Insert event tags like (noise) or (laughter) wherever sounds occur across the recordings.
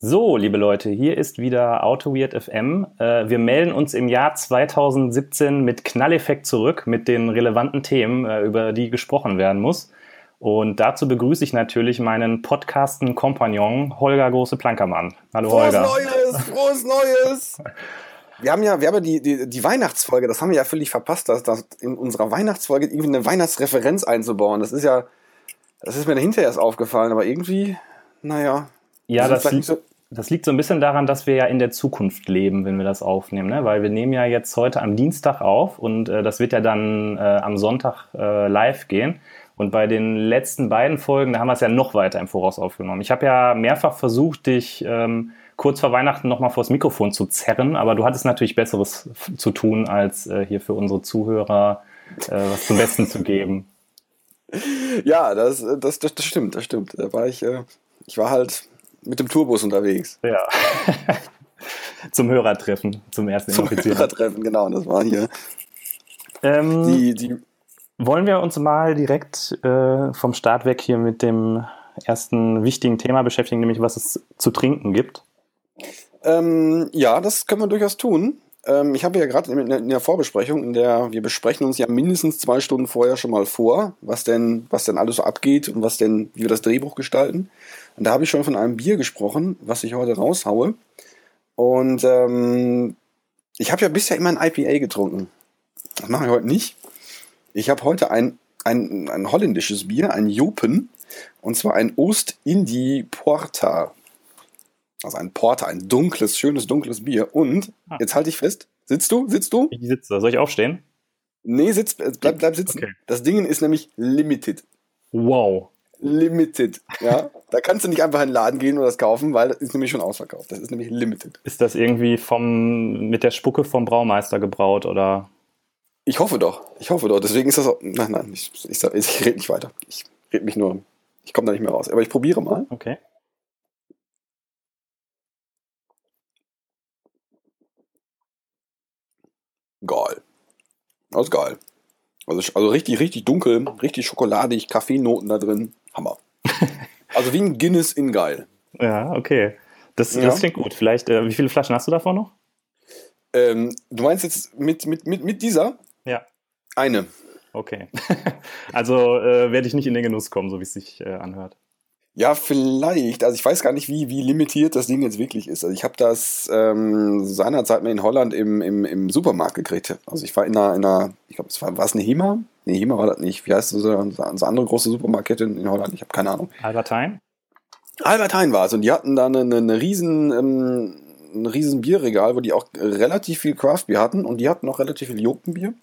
So, liebe Leute, hier ist wieder AutoWeird FM. Äh, wir melden uns im Jahr 2017 mit Knalleffekt zurück mit den relevanten Themen, äh, über die gesprochen werden muss. Und dazu begrüße ich natürlich meinen Podcasten-Kompagnon Holger Große-Plankermann. Hallo frohes Holger. Frohes Neues, frohes Neues! (laughs) Wir haben ja, wir haben ja die, die, die Weihnachtsfolge, das haben wir ja völlig verpasst, dass, dass in unserer Weihnachtsfolge irgendwie eine Weihnachtsreferenz einzubauen. Das ist ja, das ist mir hinterher erst aufgefallen, aber irgendwie, naja. Ja, das, das, liegt, so das liegt so ein bisschen daran, dass wir ja in der Zukunft leben, wenn wir das aufnehmen, ne? weil wir nehmen ja jetzt heute am Dienstag auf und äh, das wird ja dann äh, am Sonntag äh, live gehen. Und bei den letzten beiden Folgen, da haben wir es ja noch weiter im Voraus aufgenommen. Ich habe ja mehrfach versucht, dich ähm, kurz vor Weihnachten nochmal vors Mikrofon zu zerren, aber du hattest natürlich Besseres zu tun, als äh, hier für unsere Zuhörer äh, was zum Besten zu geben. (laughs) Ja, das, das, das, das stimmt, das stimmt. Da war ich, äh, ich war halt mit dem Tourbus unterwegs. Ja. (laughs) zum Hörertreffen, zum ersten Zum Hörertreffen, genau, das war hier. Ähm, die, die wollen wir uns mal direkt äh, vom Start weg hier mit dem ersten wichtigen Thema beschäftigen, nämlich was es zu trinken gibt? Ähm, ja, das können wir durchaus tun. Ähm, ich habe ja gerade in, in, der Vorbesprechung, in der wir besprechen uns ja mindestens zwei Stunden vorher schon mal vor, was denn, was denn alles so abgeht und was denn, wie wir das Drehbuch gestalten. Und da habe ich schon von einem Bier gesprochen, was ich heute raushaue. Und ähm, ich habe ja bisher immer ein IPA getrunken. Das mache ich heute nicht. Ich habe heute ein, ein, ein holländisches Bier, ein Jopen, und zwar ein Ost-Indie Porter. Also ein Porter, ein dunkles, schönes, dunkles Bier. Und, ah. jetzt halte ich fest, sitzt du? Sitzt du? Ich sitze. Soll ich aufstehen? Nee, sitz, bleib, bleib sitzen. Okay. Das Ding ist nämlich limited. Wow. Limited, ja. Da kannst du nicht einfach in den Laden gehen und das kaufen, weil das ist nämlich schon ausverkauft. Das ist nämlich limited. Ist das irgendwie vom, mit der Spucke vom Braumeister gebraut oder? Ich hoffe doch. Ich hoffe doch. Deswegen ist das auch. Nein, nein, ich, ich, ich rede nicht weiter. Ich rede mich nur. Ich komme da nicht mehr raus. Aber ich probiere mal. Okay. Geil. Das ist geil. Also, also richtig, richtig dunkel, richtig schokoladig, Kaffeenoten da drin. Hammer. (laughs) also wie ein Guinness in geil. Ja, okay. Das, das ja. klingt gut. Vielleicht, äh, wie viele Flaschen hast du davon noch? Ähm, du meinst jetzt mit, mit, mit, mit dieser? Ja. Eine. Okay. (laughs) also äh, werde ich nicht in den Genuss kommen, so wie es sich äh, anhört. Ja, vielleicht. Also ich weiß gar nicht, wie, wie limitiert das Ding jetzt wirklich ist. Also ich habe das ähm, seinerzeit mal in Holland im, im, im Supermarkt gekriegt. Also ich war in einer, in einer ich glaube, es war, war es eine HEMA? Nee, HEMA war das nicht. Wie heißt das? Unsere andere große Supermarktkette in, in Holland? Ich habe keine Ahnung. Albertine? Albertine war es. Und die hatten da eine, eine, eine riesen... Ähm, ein riesen Bierregal, wo die auch relativ viel Craftbier hatten und die hatten auch relativ viel Jokenbier.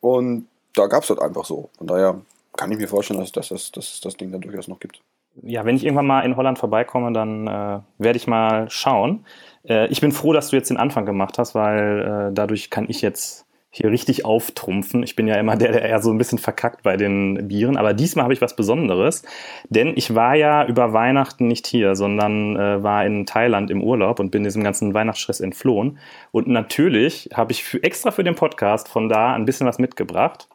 Und da gab es das einfach so. Von daher kann ich mir vorstellen, dass, dass, dass, dass es das Ding da durchaus noch gibt. Ja, wenn ich irgendwann mal in Holland vorbeikomme, dann äh, werde ich mal schauen. Äh, ich bin froh, dass du jetzt den Anfang gemacht hast, weil äh, dadurch kann ich jetzt hier richtig auftrumpfen. Ich bin ja immer der, der eher so ein bisschen verkackt bei den Bieren, aber diesmal habe ich was Besonderes, denn ich war ja über Weihnachten nicht hier, sondern äh, war in Thailand im Urlaub und bin diesem ganzen Weihnachtsstress entflohen. Und natürlich habe ich für, extra für den Podcast von da ein bisschen was mitgebracht.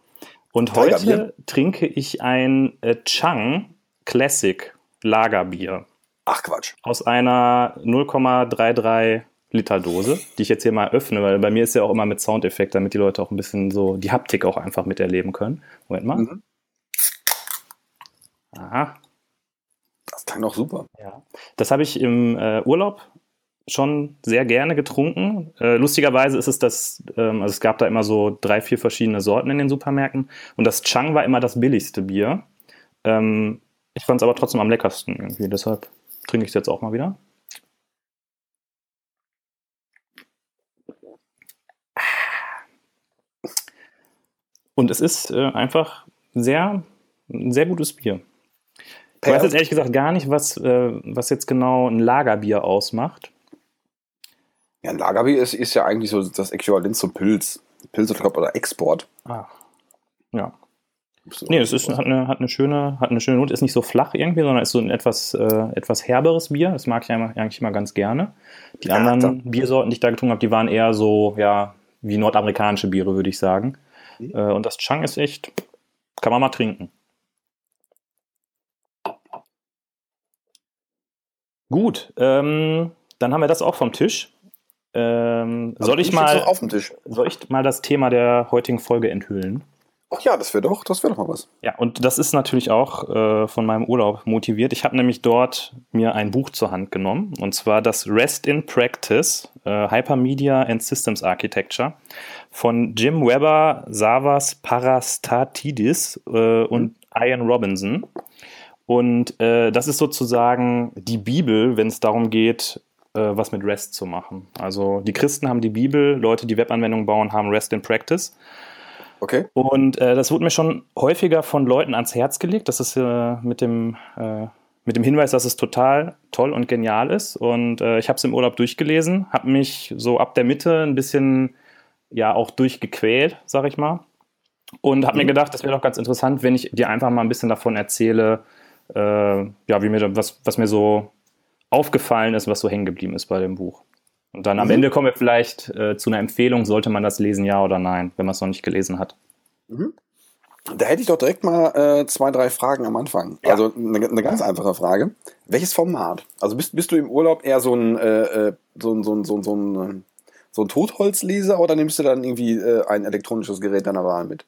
Und heute trinke ich ein äh, Chang Classic Lagerbier. Ach Quatsch. Aus einer 0,33 Liter Dose, die ich jetzt hier mal öffne, weil bei mir ist ja auch immer mit Soundeffekt, damit die Leute auch ein bisschen so die Haptik auch einfach miterleben können. Moment mal. Mhm. Aha. Das klang doch super. Ja. Das habe ich im äh, Urlaub schon sehr gerne getrunken. Äh, lustigerweise ist es das, ähm, also es gab da immer so drei, vier verschiedene Sorten in den Supermärkten und das Chang war immer das billigste Bier. Ähm, ich fand es aber trotzdem am leckersten irgendwie, deshalb trinke ich es jetzt auch mal wieder. Und es ist äh, einfach sehr, ein sehr gutes Bier. Ich weiß jetzt ehrlich gesagt gar nicht, was, äh, was jetzt genau ein Lagerbier ausmacht. Ja, ein Lagerbier ist, ist ja eigentlich so das Äquivalent zum Pilz. Pilz oder Export. Ah. Ja. Nee, es ist, hat, eine, hat, eine schöne, hat eine schöne Note, ist nicht so flach irgendwie, sondern ist so ein etwas, äh, etwas herberes Bier. Das mag ich eigentlich immer ganz gerne. Die ja, anderen da. Biersorten, die ich da getrunken habe, die waren eher so, ja, wie nordamerikanische Biere, würde ich sagen. Mhm. Äh, und das Chang ist echt, kann man mal trinken. Gut, ähm, dann haben wir das auch vom Tisch. Ähm, Also soll ich mal soll ich mal das Thema der heutigen Folge enthüllen? Ach ja, das wäre doch, das wäre doch mal was. Ja, und das ist natürlich auch äh, von meinem Urlaub motiviert. Ich habe nämlich dort mir ein Buch zur Hand genommen, und zwar das Rest in Practice, äh, Hypermedia and Systems Architecture von Jim Weber, Savas Parastatidis äh, und Ian Robinson. Und äh, das ist sozusagen die Bibel, wenn es darum geht, äh, was mit REST zu machen. Also die Christen haben die Bibel, Leute, die Webanwendungen bauen, haben REST in Practice. Okay. Und äh, das wurde mir schon häufiger von Leuten ans Herz gelegt. Das ist äh, mit, dem, äh, mit dem Hinweis, dass es total toll und genial ist. Und äh, ich habe es im Urlaub durchgelesen, habe mich so ab der Mitte ein bisschen ja auch durchgequält, sag ich mal. Und habe mir gedacht, das wäre doch ganz interessant, wenn ich dir einfach mal ein bisschen davon erzähle, äh, ja, wie mir was, was mir so aufgefallen ist, was so hängen geblieben ist bei dem Buch. Und dann am Mhm. Ende kommen wir vielleicht äh, zu einer Empfehlung, sollte man das lesen, ja oder nein, wenn man es noch nicht gelesen hat. Da hätte ich doch direkt mal äh, zwei, drei Fragen am Anfang. Ja. Also eine, eine ganz einfache Frage. Welches Format? Also bist, bist du im Urlaub eher so ein, äh, äh, so ein, so ein, so ein, so ein, so ein Totholzleser oder nimmst du dann irgendwie äh, ein elektronisches Gerät deiner Wahl mit?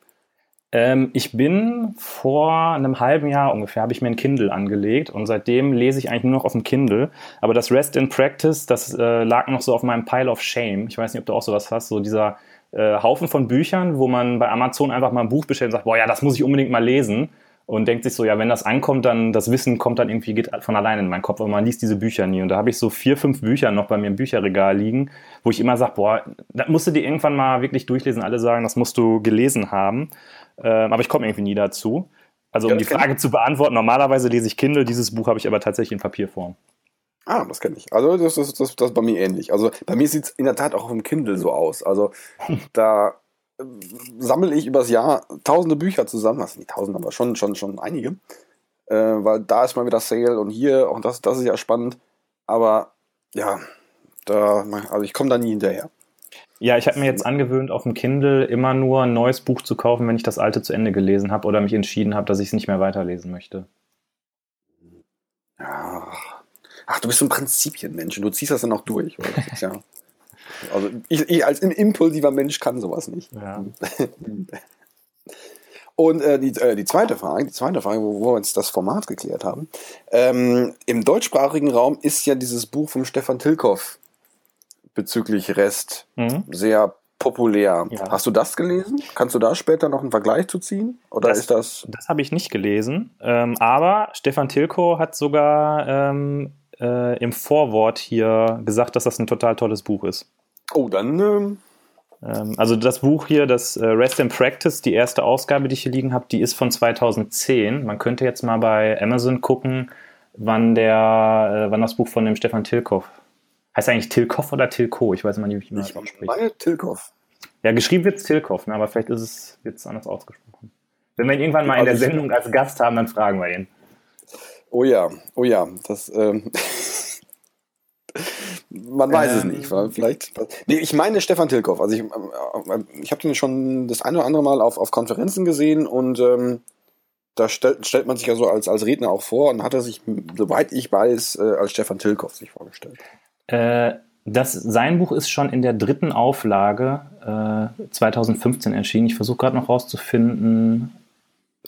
Ähm, ich bin vor einem halben Jahr ungefähr, habe ich mir ein Kindle angelegt und seitdem lese ich eigentlich nur noch auf dem Kindle. Aber das Rest in Practice, das äh, lag noch so auf meinem Pile of Shame. Ich weiß nicht, ob du auch sowas hast, so dieser äh, Haufen von Büchern, wo man bei Amazon einfach mal ein Buch bestellt und sagt, boah ja, das muss ich unbedingt mal lesen. Und denkt sich so, ja, wenn das ankommt, dann das Wissen kommt dann irgendwie, geht von alleine in meinen Kopf, aber man liest diese Bücher nie. Und da habe ich so vier, fünf Bücher noch bei mir im Bücherregal liegen, wo ich immer sage, boah, das musst du dir irgendwann mal wirklich durchlesen. Alle sagen, das musst du gelesen haben. Ähm, aber ich komme irgendwie nie dazu. Also um Ja, die das Frage zu beantworten, normalerweise lese ich Kindle, dieses Buch habe ich aber tatsächlich in Papierform. Ah, das kenne ich. Also das ist das, das ist bei mir ähnlich. Also bei mir sieht es in der Tat auch auf dem Kindle so aus. Also (laughs) da sammle ich übers Jahr tausende Bücher zusammen. Also nicht tausend, aber schon, schon, schon einige. Äh, weil da ist mal wieder Sale und hier und das, das ist ja spannend. Aber ja, da, also ich komme da nie hinterher. Ja, ich habe mir jetzt angewöhnt, auf dem Kindle immer nur ein neues Buch zu kaufen, wenn ich das alte zu Ende gelesen habe oder mich entschieden habe, dass ich es nicht mehr weiterlesen möchte. Ach, du bist so ein Prinzipienmensch und du ziehst das dann auch durch. Oder? Ja, also ich, ich als im- impulsiver Mensch kann sowas nicht. Ja. (laughs) Und äh, die, äh, die zweite Frage, die zweite Frage, wo, wo wir jetzt das Format geklärt haben. Ähm, Im deutschsprachigen Raum ist ja dieses Buch von Stefan Tilkoff bezüglich Rest Mhm. sehr populär. Ja. Hast du das gelesen? Kannst du da später noch einen Vergleich zu ziehen? Oder Das- ist das. Das habe ich nicht gelesen, ähm, aber Stefan Tilko hat sogar ähm, äh, im Vorwort hier gesagt, dass das ein total tolles Buch ist. Oh, dann. Ähm, Ähm, also das Buch hier, das äh, Rest in Practice, die erste Ausgabe, die ich hier liegen habe, die ist von 2010. Man könnte jetzt mal bei Amazon gucken, wann der, äh, wann das Buch von dem Stefan Tilkoff. Heißt er eigentlich Tilkoff oder Tilko? Ich weiß immer nicht, wie man das ich ausspricht. meine Tilkoff. Ja, geschrieben wird Tilkoff, ne? aber vielleicht ist es jetzt anders ausgesprochen. Wenn wir ihn irgendwann mal in der Also ich- Sendung als Gast haben, dann fragen wir ihn. Oh ja, oh ja, das. Ähm, (laughs) man weiß es Ähm. nicht, weil vielleicht. Nee, ich meine Stefan Tilkoff. Also ich, äh, ich habe den schon das eine oder andere Mal auf, auf Konferenzen gesehen und ähm, da stellt, stellt man sich ja so als, als Redner auch vor und hat er sich, soweit ich weiß, äh, als Stefan Tilkoff sich vorgestellt. Äh, das, sein Buch ist schon in der dritten Auflage äh, 2015 erschienen. Ich versuche gerade noch rauszufinden,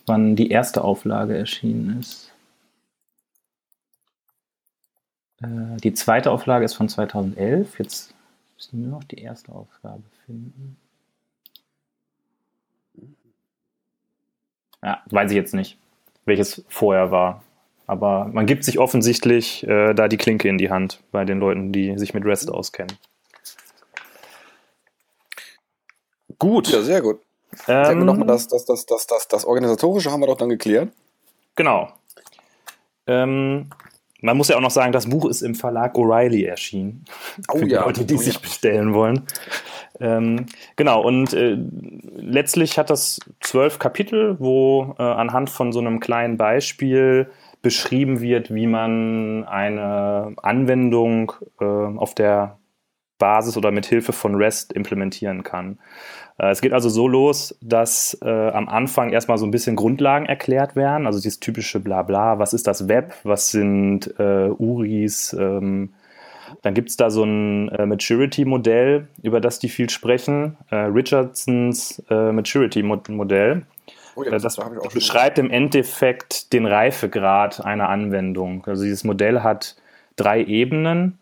wann die erste Auflage erschienen ist. Äh, die zweite Auflage ist von 2011. Jetzt müssen wir nur noch die erste Aufgabe finden. Ja, weiß ich jetzt nicht, welches vorher war. Aber man gibt sich offensichtlich äh, da die Klinke in die Hand bei den Leuten, die sich mit REST auskennen. Gut. Ja, sehr gut. Jetzt haben wir Ähm, noch mal das, das, das, das, das, das Organisatorische haben wir doch dann geklärt. Genau. Ähm, man muss ja auch noch sagen, das Buch ist im Verlag O'Reilly erschienen. (laughs) Oh Für die ja, Leute, die oh ja. sich bestellen wollen. Ähm, genau, und äh, letztlich hat das zwölf Kapitel, wo äh, anhand von so einem kleinen Beispiel beschrieben wird, wie man eine Anwendung äh, auf der Basis oder mit Hilfe von REST implementieren kann. Äh, es geht also so los, dass äh, am Anfang erstmal so ein bisschen Grundlagen erklärt werden, also dieses typische Blabla, was ist das Web, was sind äh, URIs, ähm, dann gibt es da so ein äh, Maturity-Modell, über das die viel sprechen, äh, Richardsons äh, Maturity-Modell. Oh ja, das, das beschreibt im Endeffekt den Reifegrad einer Anwendung. Also dieses Modell hat drei Ebenen.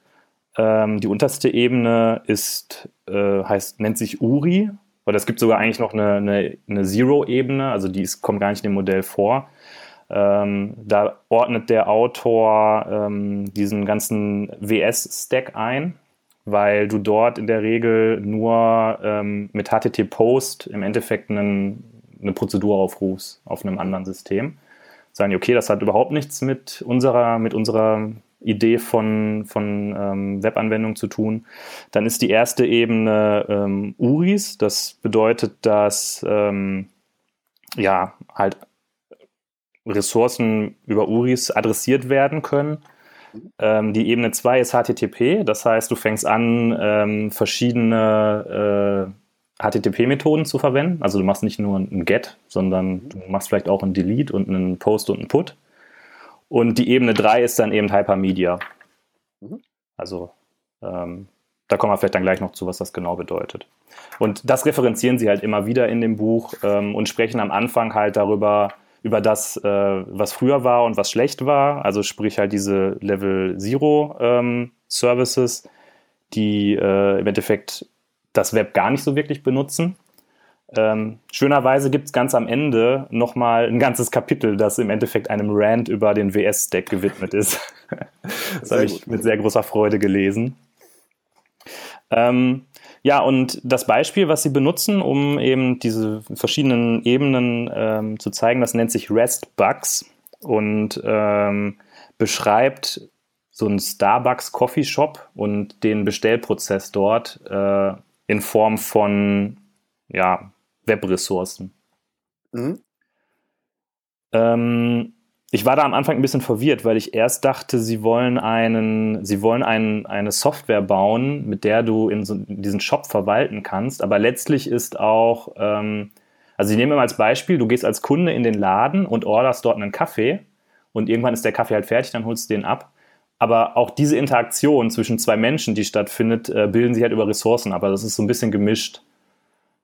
Ähm, die unterste Ebene ist, heißt, nennt sich URI, oder es gibt sogar eigentlich noch eine, eine, eine Zero-Ebene, also die ist, kommt gar nicht in dem Modell vor. Ähm, da ordnet der Autor ähm, diesen ganzen WS-Stack ein, weil du dort in der Regel nur ähm, mit HTTP-Post im Endeffekt einen, eine Prozedur aufrufst auf einem anderen System. Sagen okay, das hat überhaupt nichts mit unserer, mit unserer Idee von, von ähm, Webanwendung zu tun. Dann ist die erste Ebene ähm, URIs. Das bedeutet, dass ähm, ja halt Ressourcen über URIs adressiert werden können. Ähm, die Ebene 2 ist HTTP. Das heißt, du fängst an, ähm, verschiedene äh, HTTP-Methoden zu verwenden. Also du machst nicht nur ein Get, sondern du machst vielleicht auch ein Delete und einen Post und einen Put. Und die Ebene 3 ist dann eben Hypermedia. Mhm. Also ähm, da kommen wir vielleicht dann gleich noch zu, was das genau bedeutet. Und das referenzieren sie halt immer wieder in dem Buch ähm, und sprechen am Anfang halt darüber, über das, äh, was früher war und was schlecht war. Also sprich halt diese Level Zero ähm, Services, die äh, im Endeffekt das Web gar nicht so wirklich benutzen ähm, schönerweise gibt es ganz am Ende nochmal ein ganzes Kapitel, das im Endeffekt einem Rant über den WS-Stack gewidmet ist. (laughs) das habe ich mit sehr großer Freude gelesen. Ähm, ja, und das Beispiel, was Sie benutzen, um eben diese verschiedenen Ebenen ähm, zu zeigen, das nennt sich REST Bugs und ähm, beschreibt so einen Starbucks Coffee Shop und den Bestellprozess dort äh, in Form von ja, Webressourcen. Mhm. Ähm, ich war da am Anfang ein bisschen verwirrt, weil ich erst dachte, sie wollen einen, sie wollen einen, eine Software bauen, mit der du in, so, diesen Shop verwalten kannst. Aber letztlich ist auch, ähm, also ich nehme mal als Beispiel, du gehst als Kunde in den Laden und orderst dort einen Kaffee und irgendwann ist der Kaffee halt fertig, dann holst du den ab. Aber auch diese Interaktion zwischen zwei Menschen, die stattfindet, äh, bilden sich halt über Ressourcen ab. Also das ist so ein bisschen gemischt.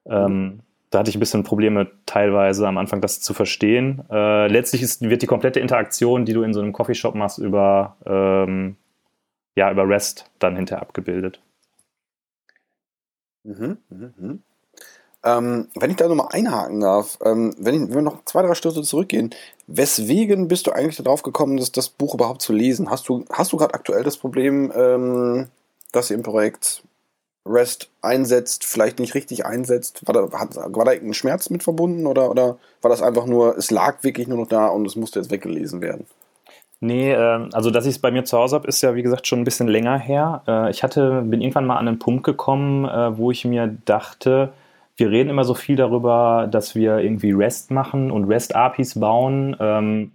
Ähm, da hatte ich ein bisschen Probleme teilweise am Anfang, das zu verstehen. Äh, letztlich ist, wird die komplette Interaktion, die du in so einem Coffeeshop machst, über, ähm, ja, über REST dann hinterher abgebildet. Mhm, mh, mh. Ähm, wenn ich da nochmal einhaken darf, ähm, wenn, ich, wenn wir noch zwei, drei Schritte zurückgehen, weswegen bist du eigentlich darauf gekommen, das, das Buch überhaupt zu lesen? Hast du, hast du gerade aktuell das Problem, ähm, dass ihr im Projekt REST einsetzt, vielleicht nicht richtig einsetzt? War da, hat, war da irgendein Schmerz mit verbunden oder, oder war das einfach nur, es lag wirklich nur noch da und es musste jetzt weggelesen werden? Nee, äh, also dass ich es bei mir zu Hause habe, ist ja wie gesagt schon ein bisschen länger her. Äh, ich hatte, bin irgendwann mal an einen Punkt gekommen, äh, wo ich mir dachte, wir reden immer so viel darüber, dass wir irgendwie REST machen und REST-APIs bauen. Ähm,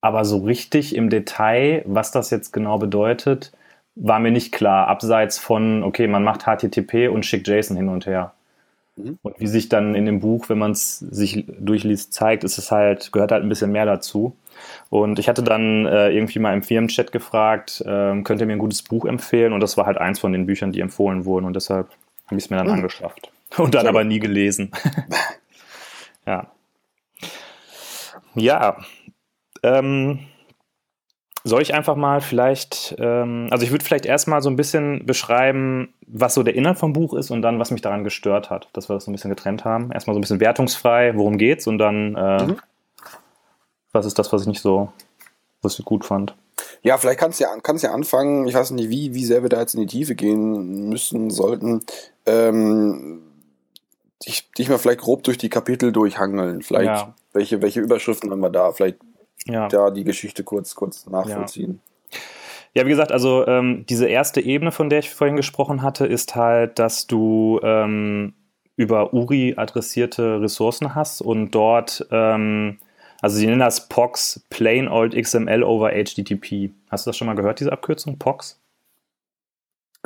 aber so richtig im Detail, was das jetzt genau bedeutet, war mir nicht klar, abseits von, okay, man macht HTTP und schickt JSON hin und her. Mhm. Und wie sich dann in dem Buch, wenn man es sich durchliest, zeigt, ist es halt, gehört halt ein bisschen mehr dazu. Und ich hatte dann äh, irgendwie mal im Firmenchat gefragt, äh, könnt ihr mir ein gutes Buch empfehlen? Und das war halt eins von den Büchern, die empfohlen wurden. Und deshalb habe ich es mir dann mhm. angeschafft. (laughs) Und dann aber nie gelesen. (laughs) ja. Ja. Ähm, soll ich einfach mal vielleicht, ähm, also ich würde vielleicht erstmal so ein bisschen beschreiben, was so der Inhalt vom Buch ist und dann, was mich daran gestört hat, dass wir das so ein bisschen getrennt haben. Erstmal so ein bisschen wertungsfrei, worum geht's und dann, äh, mhm. was ist das, was ich nicht so, was ich gut fand. Ja, vielleicht kannst du ja, kannst ja anfangen, ich weiß nicht, wie, wie sehr wir da jetzt in die Tiefe gehen müssen, sollten, ähm, dich, dich mal vielleicht grob durch die Kapitel durchhangeln. Vielleicht, ja. welche, welche Überschriften haben wir da? Vielleicht ja. da die Geschichte kurz, kurz nachvollziehen. Ja. ja wie gesagt, also ähm, diese erste Ebene, von der ich vorhin gesprochen hatte, ist halt, dass du ähm, über URI adressierte Ressourcen hast und dort, ähm, also sie nennen das POX, Plain Old XML over HTTP. Hast du das schon mal gehört, diese Abkürzung, POX?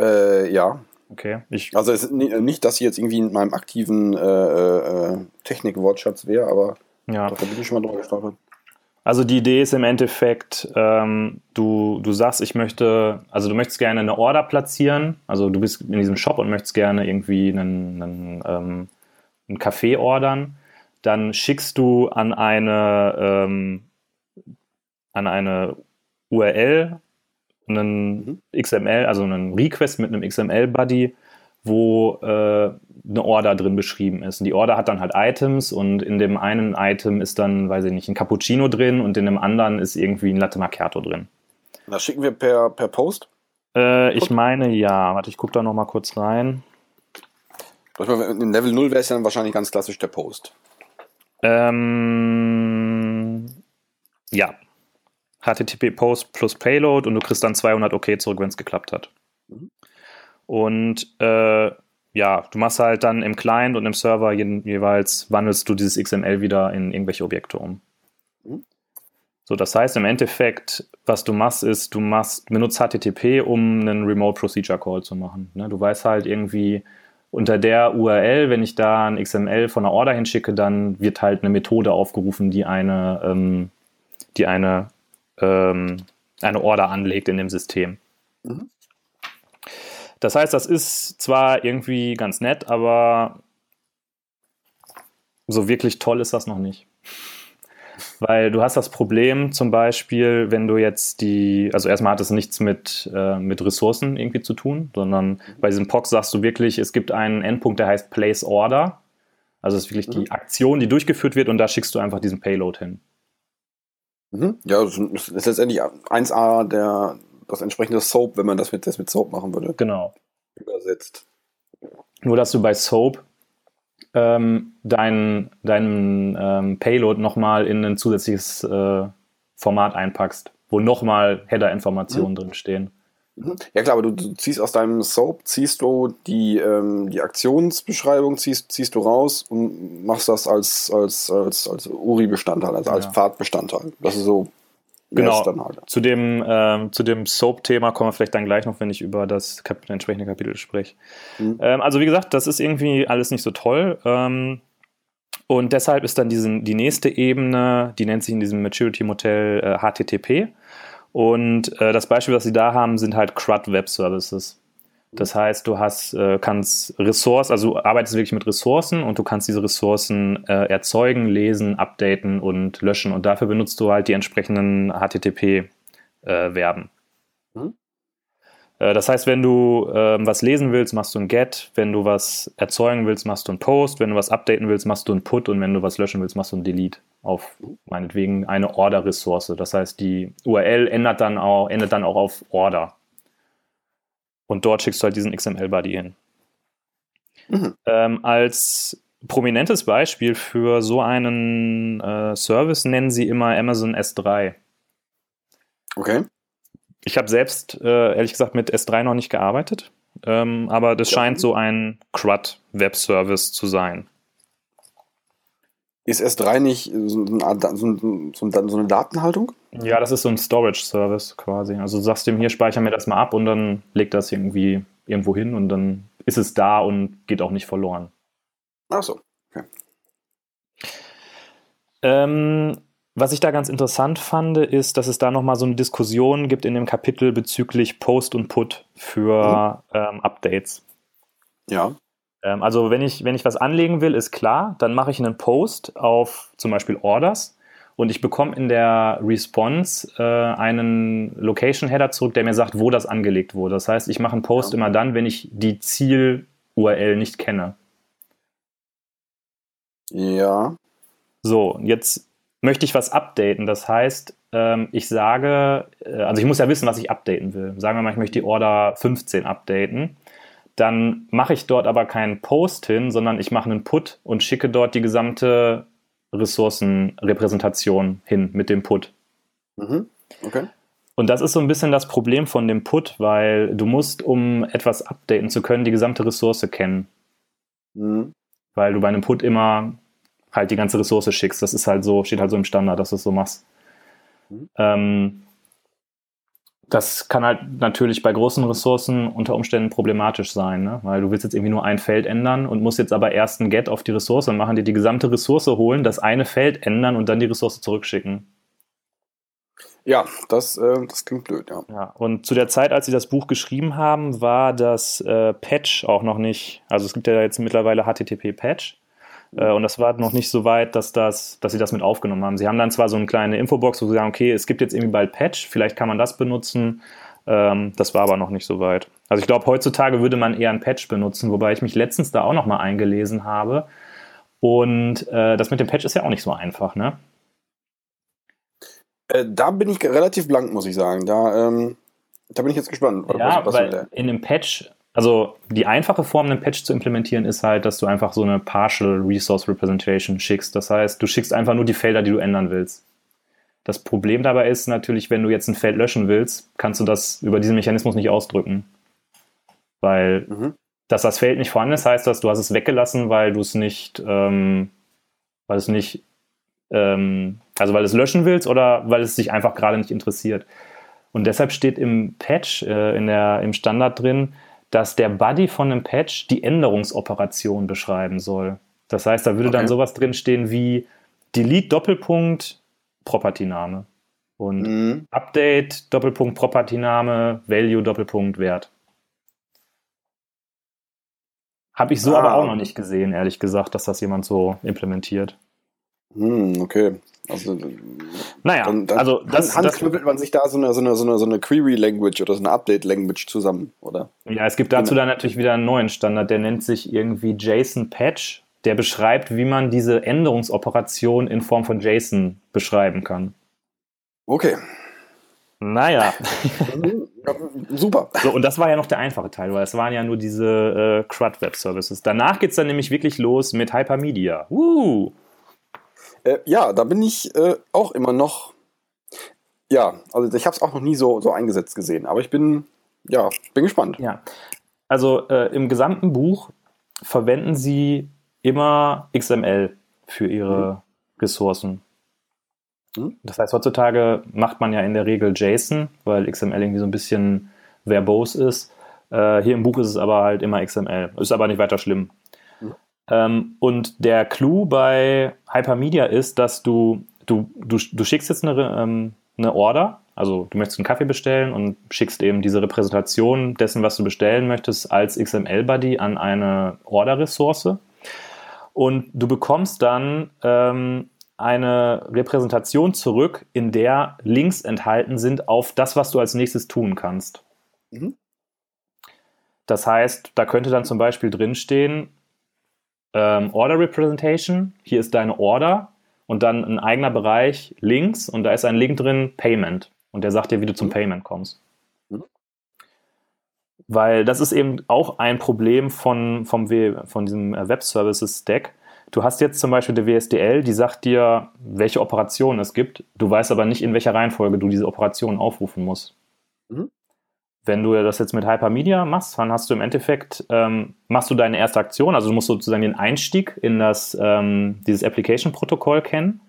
Äh, ja. Okay. Ich also es nicht, dass sie jetzt irgendwie in meinem aktiven äh, äh, Technik-Wortschatz wäre, aber ja. da bin ich schon mal drüber gestolpert. Also die Idee ist im Endeffekt, ähm, du, du sagst, ich möchte, also du möchtest gerne eine Order platzieren, also du bist in diesem Shop und möchtest gerne irgendwie einen, einen, ähm, einen Kaffee ordern, dann schickst du an eine, ähm, an eine URL einen mhm. XML, also einen Request mit einem XML-Buddy, wo äh, eine Order drin beschrieben ist. Und die Order hat dann halt Items und in dem einen Item ist dann, weiß ich nicht, ein Cappuccino drin und in dem anderen ist irgendwie ein Latte Macchiato drin. Das schicken wir per, per Post? Äh, ich meine ja. Warte, ich gucke da noch mal kurz rein. In Level 0 wäre es dann wahrscheinlich ganz klassisch der Post. Ähm, ja. HTTP Post plus Payload und du kriegst dann 200 OK zurück, wenn es geklappt hat. Mhm. Und äh, ja, du machst halt dann im Client und im Server je, jeweils wandelst du dieses XML wieder in irgendwelche Objekte um. Mhm. So, das heißt im Endeffekt, was du machst, ist, du machst, benutzt HTTP, um einen Remote Procedure Call zu machen. Ne? Du weißt halt irgendwie, unter der URL, wenn ich da ein XML von einer Order hinschicke, dann wird halt eine Methode aufgerufen, die eine, ähm, die eine, ähm, eine Order anlegt in dem System. Mhm. Das heißt, das ist zwar irgendwie ganz nett, aber so wirklich toll ist das noch nicht. Weil du hast das Problem zum Beispiel, wenn du jetzt die, also erstmal hat es nichts mit, äh, mit Ressourcen irgendwie zu tun, sondern bei diesem POC sagst du wirklich, es gibt einen Endpunkt, der heißt Place Order. Also es ist wirklich mhm. die Aktion, die durchgeführt wird und da schickst du einfach diesen Payload hin. Mhm. Ja, das ist letztendlich 1A der, das entsprechende Soap, wenn man das mit, das mit Soap machen würde. Genau. Übersetzt. Nur, dass du bei Soap ähm, deinen dein, ähm, Payload nochmal in ein zusätzliches äh, Format einpackst, wo nochmal Header-Informationen mhm. drin stehen. Mhm. Ja klar, aber du, du, ziehst aus deinem Soap, ziehst du die, ähm, die Aktionsbeschreibung, ziehst, ziehst du raus und machst das als, als, als, als URI-Bestandteil, also als ja. Pfadbestandteil. Das ist so Genau. Halt. Zu dem, ähm, zu dem Soap-Thema kommen wir vielleicht dann gleich noch, wenn ich über das Kap entsprechende Kapitel spreche. Mhm. Ähm, also wie gesagt, das ist irgendwie alles nicht so toll. Ähm, und deshalb ist dann diesen, die nächste Ebene, die nennt sich in diesem Maturity-Modell äh, HTTP. Und äh, das Beispiel, was sie da haben, sind halt CRUD Web Services. Das heißt, du hast, äh, kannst Ressourcen, also du arbeitest wirklich mit Ressourcen und du kannst diese Ressourcen äh, erzeugen, lesen, updaten und löschen. Und dafür benutzt du halt die entsprechenden HTTP-Verben. Äh, mhm. Äh, das heißt, wenn du ähm, was lesen willst, machst du ein Get. Wenn du was erzeugen willst, machst du ein Post. Wenn du was updaten willst, machst du ein Put. Und wenn du was löschen willst, machst du ein Delete auf meinetwegen eine Order-Ressource. Das heißt, die URL ändert dann auch, endet dann auch auf Order. Und dort schickst du halt diesen XML-Buddy hin. Mhm. Ähm, als prominentes Beispiel für so einen äh, Service nennen sie immer Amazon S3. Okay. Ich habe selbst, äh, ehrlich gesagt, mit S3 noch nicht gearbeitet, ähm, aber das ja. scheint so ein CRUD-Web-Service zu sein. Ist S3 nicht so, so, so, eine Datenhaltung? Ja, das ist so ein Storage-Service quasi. Also du sagst dem hier, speicher mir das mal ab und dann legt das irgendwie irgendwo hin und dann ist es da und geht auch nicht verloren. Ach so, okay. Ähm, was ich da ganz interessant fand, ist, dass es da nochmal so eine Diskussion gibt in dem Kapitel bezüglich Post und Put für mhm. ähm, Updates. Ja. Ähm, also wenn ich, wenn ich was anlegen will, ist klar, dann mache ich einen Post auf zum Beispiel Orders und ich bekomme in der Response äh, einen Location-Header zurück, der mir sagt, wo das angelegt wurde. Das heißt, ich mache einen Post ja. immer dann, wenn ich die Ziel-URL nicht kenne. Ja. So, jetzt möchte ich was updaten. Das heißt, ähm, ich sage, äh, also ich muss ja wissen, was ich updaten will. Sagen wir mal, ich möchte die Order 15 updaten dann mache ich dort aber keinen Post hin, sondern ich mache einen Put und schicke dort die gesamte Ressourcenrepräsentation hin mit dem Put. Mhm. Okay. Und das ist so ein bisschen das Problem von dem Put, weil du musst, um etwas updaten zu können, die gesamte Ressource kennen. Mhm. Weil du bei einem Put immer halt die ganze Ressource schickst. Das ist halt so, steht halt so im Standard, dass du es so machst. Mhm. Ähm, das kann halt natürlich bei großen Ressourcen unter Umständen problematisch sein, ne? weil du willst jetzt irgendwie nur ein Feld ändern und musst jetzt aber erst ein Get auf die Ressource machen, dir die gesamte Ressource holen, das eine Feld ändern und dann die Ressource zurückschicken. Ja, das, äh, das klingt blöd, ja. ja. Und zu der Zeit, als sie das Buch geschrieben haben, war das äh, Patch auch noch nicht, also es gibt ja jetzt mittlerweile HTTP-Patch. Äh, und das war noch nicht so weit, dass, das, dass sie das mit aufgenommen haben. Sie haben dann zwar so eine kleine Infobox, wo sie sagen, okay, es gibt jetzt irgendwie bald Patch, vielleicht kann man das benutzen. Ähm, das war aber noch nicht so weit. Also ich glaube, heutzutage würde man eher ein Patch benutzen, wobei ich mich letztens da auch noch mal eingelesen habe. Und äh, das mit dem Patch ist ja auch nicht so einfach, ne? Äh, da bin ich relativ blank, muss ich sagen. Da, ähm, da bin ich jetzt gespannt. Ja, was, was weil in dem Patch also die einfache Form, einen Patch zu implementieren, ist halt, dass du einfach so eine Partial Resource Representation schickst. Das heißt, du schickst einfach nur die Felder, die du ändern willst. Das Problem dabei ist natürlich, wenn du jetzt ein Feld löschen willst, kannst du das über diesen Mechanismus nicht ausdrücken. Weil, mhm. dass das Feld nicht vorhanden ist, heißt das, du hast es weggelassen, weil du es nicht, ähm, weil es nicht, ähm, also weil es löschen willst oder weil es dich einfach gerade nicht interessiert. Und deshalb steht im Patch, äh, in der, im Standard drin, dass der Buddy von einem Patch die Änderungsoperation beschreiben soll. Das heißt, da würde okay. dann sowas drinstehen wie Delete Doppelpunkt Property-Name und mhm. Update Doppelpunkt Property-Name Value Doppelpunkt Wert. Habe ich so ah. aber auch noch nicht gesehen, ehrlich gesagt, dass das jemand so implementiert. Hm, okay. Also, naja, dann, dann also das, handknüppelt man sich da so eine, so eine, so eine, so eine Query-Language oder so eine Update-Language zusammen, oder? Ja, es gibt dazu genau. dann natürlich wieder einen neuen Standard, der nennt sich irgendwie JSON Patch, der beschreibt, wie man diese Änderungsoperation in Form von JSON beschreiben kann. Okay. Naja. (laughs) Super. So, und das war ja noch der einfache Teil, weil es waren ja nur diese äh, CRUD Web Services. Danach geht es dann nämlich wirklich los mit Hypermedia. Uh. Äh, ja, da bin ich äh, auch immer noch. Ja, also ich habe es auch noch nie so, so eingesetzt gesehen, aber ich bin, ja, bin gespannt. Ja, also äh, im gesamten Buch verwenden sie immer XML für ihre mhm. Ressourcen. Mhm. Das heißt, heutzutage macht man ja in der Regel JSON, weil XML irgendwie so ein bisschen verbos ist. Äh, hier im Buch ist es aber halt immer XML. Ist aber nicht weiter schlimm. Ähm, und der Clou bei Hypermedia ist, dass du, du, du, du schickst jetzt eine, ähm, eine Order, also du möchtest einen Kaffee bestellen und schickst eben diese Repräsentation dessen, was du bestellen möchtest, als XML-Buddy an eine Order-Ressource. Und du bekommst dann ähm, eine Repräsentation zurück, in der Links enthalten sind auf das, was du als nächstes tun kannst. Mhm. Das heißt, da könnte dann zum Beispiel drinstehen, ähm, Order Representation, hier ist deine Order und dann ein eigener Bereich links und da ist ein Link drin, Payment. Und der sagt dir, wie du zum Payment kommst. Mhm. Weil das ist eben auch ein Problem von, vom w von diesem äh, Web Services Stack. Du hast jetzt zum Beispiel der WSDL, die sagt dir, welche Operationen es gibt. Du weißt aber nicht, in welcher Reihenfolge du diese Operationen aufrufen musst. Mhm. Wenn du das jetzt mit Hypermedia machst, dann hast du im Endeffekt, ähm, machst du deine erste Aktion, also du musst sozusagen den Einstieg in das, ähm, dieses Application-Protokoll kennen,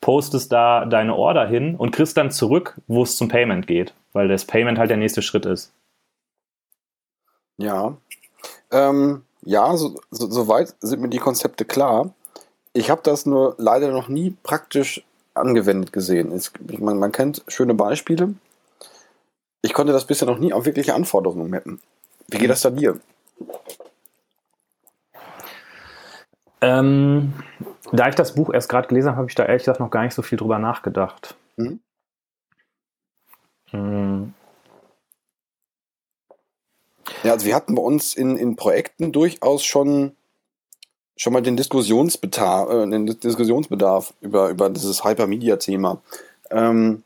postest da deine Order hin und kriegst dann zurück, wo es zum Payment geht, weil das Payment halt der nächste Schritt ist. Ja, ähm, ja, so, so, soweit sind mir die Konzepte klar. Ich habe das nur leider noch nie praktisch angewendet gesehen. Es, man, man kennt schöne Beispiele, ich konnte das bisher noch nie auf wirkliche Anforderungen mappen. Wie geht das da dir? Ähm, da ich das Buch erst gerade gelesen habe, habe ich da ehrlich gesagt noch gar nicht so viel drüber nachgedacht. Mhm. Mhm. Ja, also wir hatten bei uns in, in Projekten durchaus schon, schon mal den Diskussionsbedarf, äh, den Diskussionsbedarf über, über dieses Hypermedia-Thema. Ähm,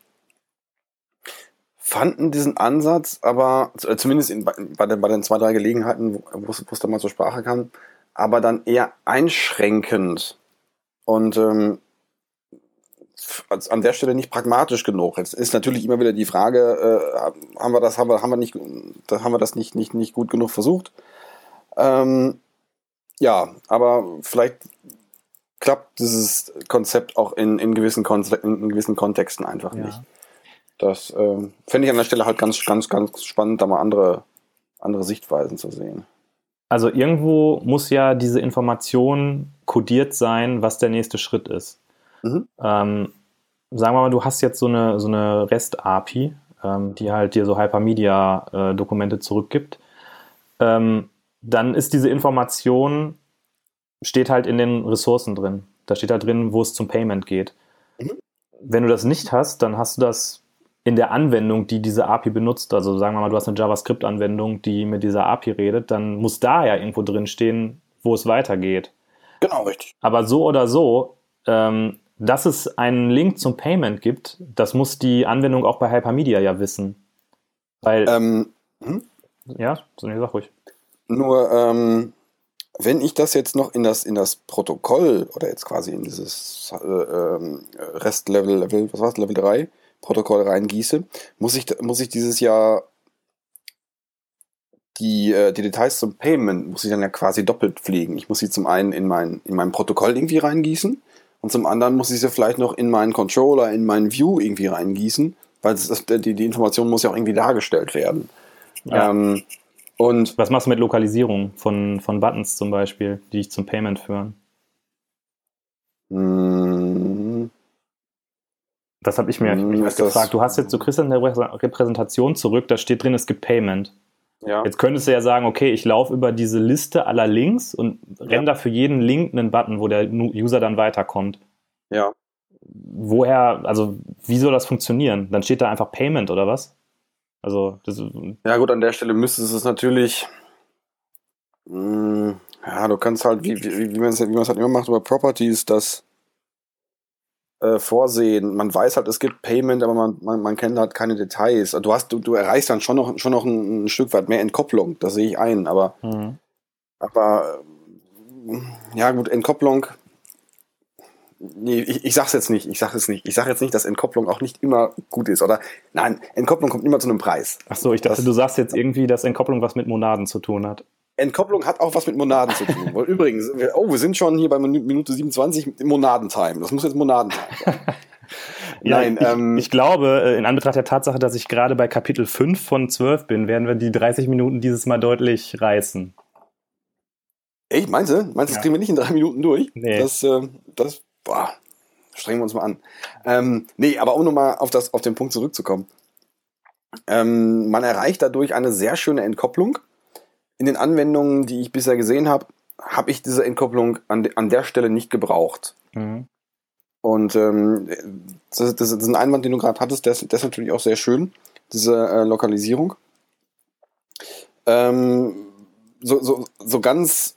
fanden diesen Ansatz aber, äh, zumindest in, bei, den, bei den zwei, drei Gelegenheiten, wo es da mal zur Sprache kam, aber dann eher einschränkend und ähm, an der Stelle nicht pragmatisch genug. Jetzt ist natürlich immer wieder die Frage, äh, haben wir das, haben wir, haben wir nicht, haben wir das nicht, nicht, nicht gut genug versucht. Ähm, ja, aber vielleicht klappt dieses Konzept auch in, in, gewissen, Kon in gewissen Kontexten einfach ja. nicht. Das ähm, fände ich an der Stelle halt ganz, ganz, ganz spannend, da mal andere, andere Sichtweisen zu sehen. Also irgendwo muss ja diese Information kodiert sein, was der nächste Schritt ist. Mhm. Ähm, sagen wir mal, du hast jetzt so eine, so eine REST-API, ähm, die halt dir so Hypermedia-Dokumente äh, zurückgibt. Ähm, dann ist diese Information, steht halt in den Ressourcen drin. Da steht halt drin, wo es zum Payment geht. Mhm. Wenn du das nicht hast, dann hast du das in der Anwendung, die diese API benutzt, also sagen wir mal, du hast eine JavaScript-Anwendung, die mit dieser API redet, dann muss da ja irgendwo drin stehen, wo es weitergeht. Genau, richtig. Aber so oder so, ähm, dass es einen Link zum Payment gibt, das muss die Anwendung auch bei Hypermedia ja wissen. Weil. Ähm, hm? Ja, so nee, sag ruhig. Nur, ähm, wenn ich das jetzt noch in das, in das Protokoll oder jetzt quasi in dieses äh, ähm, Rest-Level, Level, was war's, Level 3, Protokoll reingieße, muss ich, muss ich dieses Jahr die, äh, die Details zum Payment muss ich dann ja quasi doppelt pflegen. Ich muss sie zum einen in mein, in mein Protokoll irgendwie reingießen und zum anderen muss ich sie vielleicht noch in meinen Controller, in meinen View irgendwie reingießen, weil das, die, die Information muss ja auch irgendwie dargestellt werden. Ja. Ähm, und Was machst du mit Lokalisierung von, von Buttons zum Beispiel, die dich zum Payment führen? Hm. Das habe ich mir hm, ich gefragt. Du hast jetzt, du kriegst eine Repräsentation zurück, da steht drin, es gibt Payment. Ja. Jetzt könntest du ja sagen, okay, ich laufe über diese Liste aller Links und renne da für jeden Link einen Button, wo der User dann weiterkommt. Ja. Woher, also wie soll das funktionieren? Dann steht da einfach Payment oder was? Also, das Ja, gut, an der Stelle müsste es natürlich. Mh, hm, ja, du kannst halt, wie, wie, wie man es halt immer macht, über Properties, das äh, vorsehen. Man weiß halt, es gibt Payment, aber man, man, man kennt halt keine Details. Du hast, du, du erreichst dann schon noch, schon noch ein, ein Stück weit mehr Entkopplung, das sehe ich ein, aber, mhm. aber ja gut, Entkopplung. Nee, ich, ich sag's jetzt nicht, ich sag es nicht. Ich sag jetzt nicht, dass Entkopplung auch nicht immer gut ist. Oder nein, Entkopplung kommt immer zu einem Preis. Ach so, ich dachte, das, du sagst jetzt irgendwie, dass Entkopplung was mit Monaden zu tun hat. Entkopplung hat auch was mit Monaden zu tun. Weil übrigens, oh, wir sind schon hier bei Minute 27 Monadentime. Das muss jetzt Monadentime sein. (laughs) ja, Nein, ich, ähm, ich glaube, äh, in Anbetracht der Tatsache, dass ich gerade bei Kapitel 5 von 12 bin, werden wir die 30 Minuten dieses Mal deutlich reißen. Ey, meinst du? Meinst du, das ja. kriegen wir nicht in drei Minuten durch? Nee. Das, äh, das, boah, strengen wir uns mal an. Ähm, nee, aber um nochmal auf, das, auf den Punkt zurückzukommen. Ähm, man erreicht dadurch eine sehr schöne Entkopplung in den Anwendungen, die ich bisher gesehen habe, habe ich diese Entkopplung an, de, an der Stelle nicht gebraucht. Mhm. Und ähm, das, das, ist ein Einwand, den du gerade hattest, der ist, der ist natürlich auch sehr schön, diese äh, Lokalisierung. Ähm, so, so, so ganz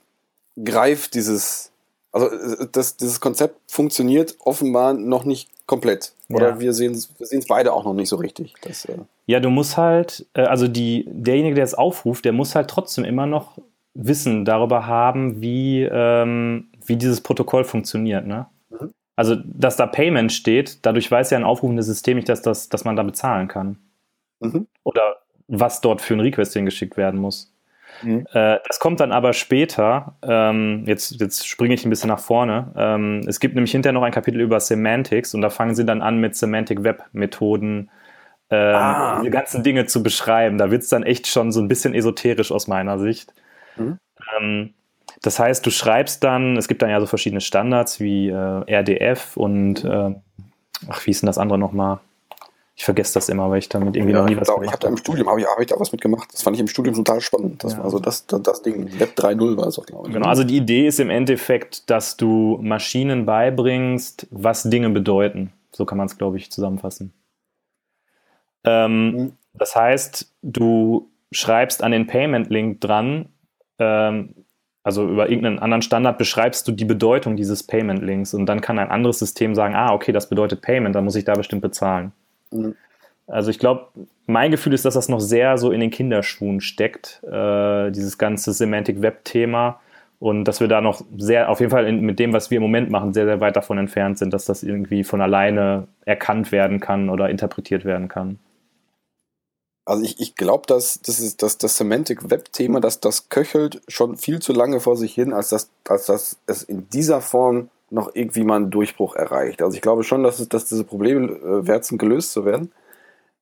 greift dieses, also äh, das, dieses Konzept funktioniert offenbar noch nicht komplett. Oder ja. wir sehen es beide auch noch nicht so richtig. Das, äh ja, du musst halt, äh, also die, derjenige, der es aufruft, der muss halt trotzdem immer noch Wissen darüber haben, wie, ähm, wie dieses Protokoll funktioniert. Ne? Mhm. Also, dass da Payment steht, dadurch weiß ja ein aufrufendes System nicht, dass, das, dass man da bezahlen kann. Mhm. Oder was dort für ein Request hingeschickt werden muss. Mhm. Äh, das kommt dann aber später. Ähm, jetzt, jetzt springe ich ein bisschen nach vorne. Ähm, es gibt nämlich hinterher noch ein Kapitel über Semantics und da fangen sie dann an mit Semantic Web Methoden. Ähm, ah. die ganzen Dinge zu beschreiben. Da wird es dann echt schon so ein bisschen esoterisch aus meiner Sicht. Mhm. Ähm, das heißt, du schreibst dann, es gibt dann ja so verschiedene Standards wie äh, RDF und äh, ach, wie ist denn das andere nochmal? Ich vergesse das immer, weil ich damit irgendwie ja, noch nie was gemacht habe. Ich habe da im Studium, habe ich, hab ich da was mitgemacht. Das fand ich im Studium total spannend. Das ja. war so das, das, das Ding. Web 3.0 war es auch, glaube ich. Genau, also die Idee ist im Endeffekt, dass du Maschinen beibringst, was Dinge bedeuten. So kann man es, glaube ich, zusammenfassen. Ähm, mhm. Das heißt, du schreibst an den Payment-Link dran, ähm, also über irgendeinen anderen Standard beschreibst du die Bedeutung dieses Payment-Links und dann kann ein anderes System sagen, ah, okay, das bedeutet Payment, dann muss ich da bestimmt bezahlen. Mhm. Also ich glaube, mein Gefühl ist, dass das noch sehr so in den Kinderschuhen steckt, äh, dieses ganze Semantic Web-Thema. Und dass wir da noch sehr, auf jeden Fall in, mit dem, was wir im Moment machen, sehr, sehr weit davon entfernt sind, dass das irgendwie von alleine erkannt werden kann oder interpretiert werden kann. Also ich, ich glaube, dass, das, ist, dass das Semantic Web-Thema, dass das köchelt schon viel zu lange vor sich hin, als dass, als dass es in dieser Form noch irgendwie mal einen Durchbruch erreicht. Also ich glaube schon, dass, es, dass diese Probleme äh, wert sind, gelöst zu werden.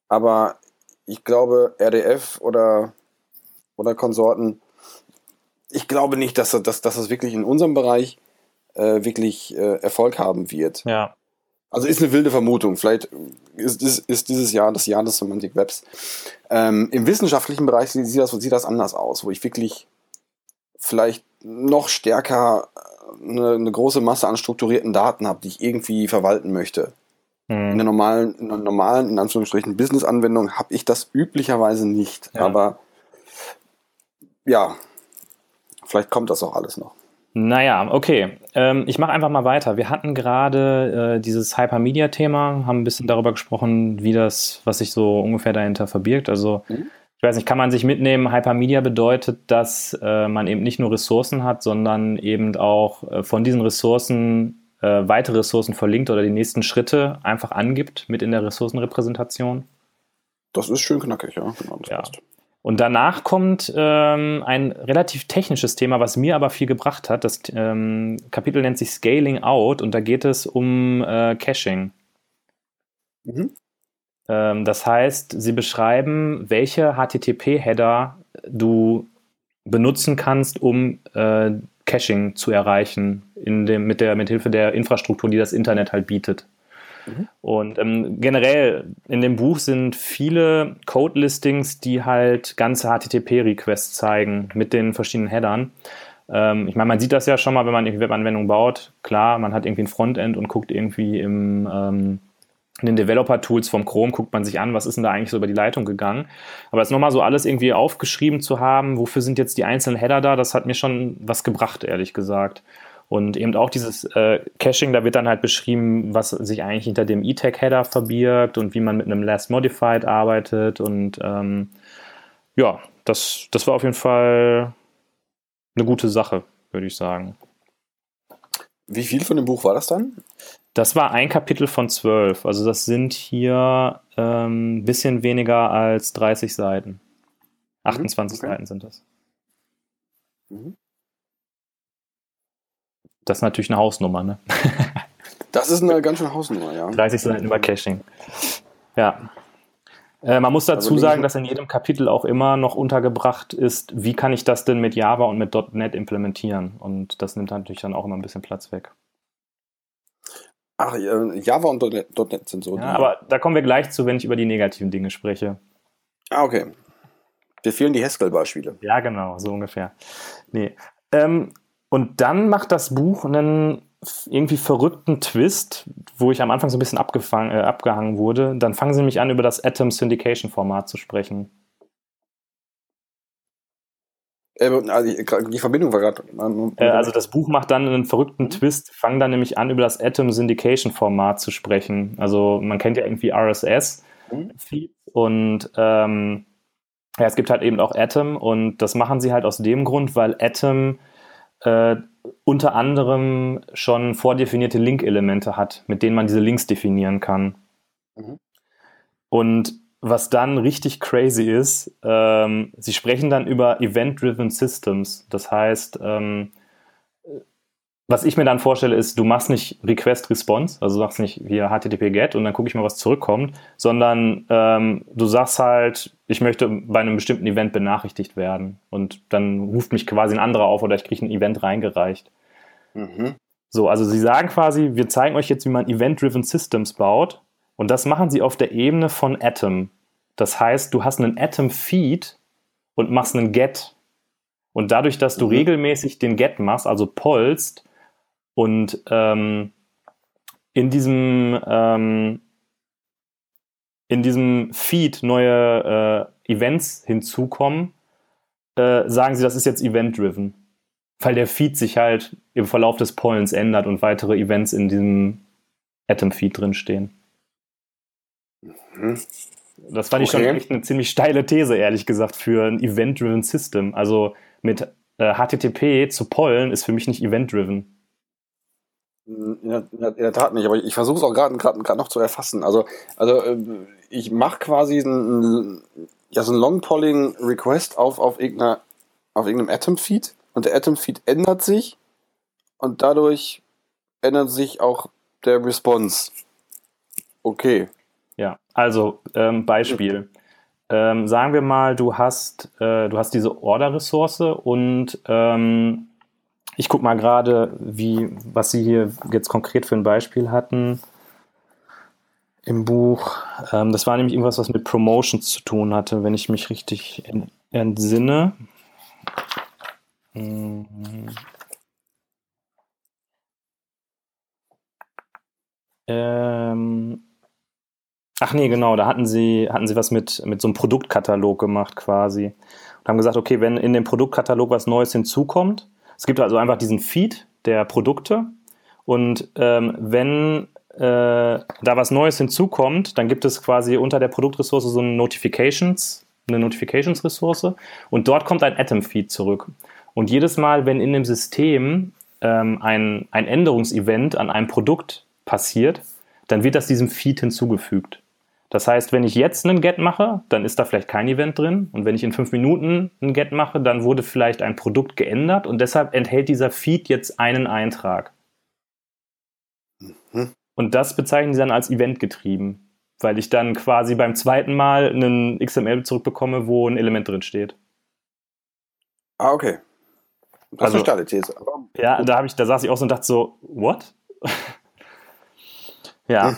aber ich glaube, RDF oder, oder Konsorten, ich glaube nicht, dass, dass, dass das wirklich in unserem Bereich äh, wirklich äh, Erfolg haben wird. Ja. Also ist eine wilde Vermutung. Vielleicht ist, ist, ist dieses Jahr das Jahr des Semantic Webs. Ähm, Im wissenschaftlichen Bereich sieht, das, sieht das anders aus, wo ich wirklich vielleicht noch stärker eine, eine große Masse an strukturierten Daten habe, die ich irgendwie verwalten möchte. Hm. In der normalen, in der normalen, in Anführungsstrichen, Business-Anwendung habe ich das üblicherweise nicht. Ja. Aber ja, vielleicht kommt das auch alles noch. Naja, okay. Ähm, ich mache einfach mal weiter. Wir hatten gerade äh, dieses Hypermedia-Thema, haben ein bisschen darüber gesprochen, wie das, was sich so ungefähr dahinter verbirgt. Also, mhm. Ich weiß nicht, kann man sich mitnehmen, Hypermedia bedeutet, dass äh, man eben nicht nur Ressourcen hat, sondern eben auch äh, von diesen Ressourcen äh, weitere Ressourcen verlinkt oder die nächsten Schritte einfach angibt mit in der Ressourcenrepräsentation. Das ist schön knackig, ja. Genau, das ja. Passt. Und danach kommt ähm, ein relativ technisches Thema, was mir aber viel gebracht hat. Das ähm, Kapitel nennt sich Scaling Out und da geht es um äh, Caching. Mhm. Ähm, das heißt, sie beschreiben, welche HTTP-Header du benutzen kannst, um äh, Caching zu erreichen in dem, mit der mithilfe der Infrastruktur, die das Internet halt bietet. Mhm. Und ähm, generell in dem Buch sind viele Code-Listings, die halt ganze HTTP-Requests zeigen mit den verschiedenen Headern. Ähm, ich meine, man sieht das ja schon mal, wenn man irgendwie Webanwendungen baut. Klar, man hat irgendwie ein Frontend und guckt irgendwie im, ähm, in den Developer-Tools vom Chrome, guckt man sich an, was ist denn da eigentlich so über die Leitung gegangen. Aber das nochmal so alles irgendwie aufgeschrieben zu haben, wofür sind jetzt die einzelnen Header da, das hat mir schon was gebracht, ehrlich gesagt. Und eben auch dieses äh, Caching, da wird dann halt beschrieben, was sich eigentlich hinter dem E-Tag-Header verbirgt und wie man mit einem Last Modified arbeitet. Und ähm, ja, das, das war auf jeden Fall eine gute Sache, würde ich sagen. Wie viel von dem Buch war das dann? Das war ein Kapitel von zwölf. Also das sind hier ein ähm, bisschen weniger als 30 Seiten. 28 mhm, okay. Seiten sind das. Mhm. Das ist natürlich eine Hausnummer, ne? (laughs) das ist eine ganz schöne Hausnummer, ja. 30 Seiten über Caching. Ja. Äh, man muss dazu also sagen, dass in jedem Kapitel auch immer noch untergebracht ist, wie kann ich das denn mit Java und mit .NET implementieren? Und das nimmt natürlich dann auch immer ein bisschen Platz weg. Ach, Java und .NET sind so. Ja, aber da kommen wir gleich zu, wenn ich über die negativen Dinge spreche. Ah, okay. Wir fehlen die Haskell-Beispiele. Ja, genau, so ungefähr. Nee. Ähm, und dann macht das Buch einen irgendwie verrückten Twist, wo ich am Anfang so ein bisschen abgefangen, äh, abgehangen wurde. Dann fangen sie mich an, über das Atom Syndication Format zu sprechen. Äh, also die Verbindung war gerade. Äh, also das Buch macht dann einen verrückten mhm. Twist, fangen dann nämlich an, über das Atom Syndication Format zu sprechen. Also man kennt ja irgendwie RSS mhm. und ähm, ja, es gibt halt eben auch Atom und das machen sie halt aus dem Grund, weil Atom äh, unter anderem schon vordefinierte Link-Elemente hat, mit denen man diese Links definieren kann. Mhm. Und was dann richtig crazy ist, ähm, sie sprechen dann über Event-Driven Systems. Das heißt, ähm, was ich mir dann vorstelle, ist, du machst nicht Request-Response, also du sagst nicht hier HTTP-GET und dann gucke ich mal, was zurückkommt, sondern ähm, du sagst halt, ich möchte bei einem bestimmten Event benachrichtigt werden und dann ruft mich quasi ein anderer auf oder ich kriege ein Event reingereicht. Mhm. So, also sie sagen quasi, wir zeigen euch jetzt, wie man Event-Driven Systems baut und das machen sie auf der Ebene von Atom. Das heißt, du hast einen Atom-Feed und machst einen Get. Und dadurch, dass du mhm. regelmäßig den Get machst, also polst, und ähm, in diesem ähm, in diesem Feed neue äh, Events hinzukommen, äh, sagen sie, das ist jetzt event-driven. Weil der Feed sich halt im Verlauf des Pollens ändert und weitere Events in diesem Atom-Feed drinstehen. Mhm. Das fand okay. ich schon echt eine ziemlich steile These, ehrlich gesagt, für ein Event-driven System. Also mit äh, HTTP zu pollen ist für mich nicht event-driven. In der, in der, Tat nicht, aber ich versuche es auch gerade noch zu erfassen. Also, also äh, ich mache quasi ein, ja, so ein Long-Polling-Request auf, auf, irgendeiner, auf irgendeinem Atom-Feed und der Atom-Feed ändert sich und dadurch ändert sich auch der Response. Okay. Also, ähm, Beispiel. Ähm, sagen wir mal, du hast, äh, du hast diese Order-Ressource und ähm, ich gucke mal gerade, was Sie hier jetzt konkret für ein Beispiel hatten im Buch. Ähm, das war nämlich irgendwas, was mit Promotions zu tun hatte, wenn ich mich richtig entsinne. Mhm. Ähm, ach nee, genau, da hatten sie, hatten sie was mit, mit so einem Produktkatalog gemacht quasi. Und haben gesagt, okay, wenn in dem Produktkatalog was Neues hinzukommt, es gibt also einfach diesen Feed der Produkte und ähm, wenn äh, da was Neues hinzukommt, dann gibt es quasi unter der Produktressource so eine Notifications, eine Notifications-Ressource und dort kommt ein Atom-Feed zurück. Und jedes Mal, wenn in dem System ähm, ein, ein Änderungsevent an einem Produkt passiert, dann wird das diesem Feed hinzugefügt. Das heißt, wenn ich jetzt einen Get mache, dann ist da vielleicht kein Event drin. Und wenn ich in fünf Minuten einen Get mache, dann wurde vielleicht ein Produkt geändert und deshalb enthält dieser Feed jetzt einen Eintrag. Mhm. Und das bezeichnen sie dann als Event getrieben, weil ich dann quasi beim zweiten Mal einen XML zurückbekomme, wo ein Element drin steht. Ah, okay. Das also, ist These. Ja, da, ich, da saß ich auch so und dachte so, what? (laughs) ja. Hm.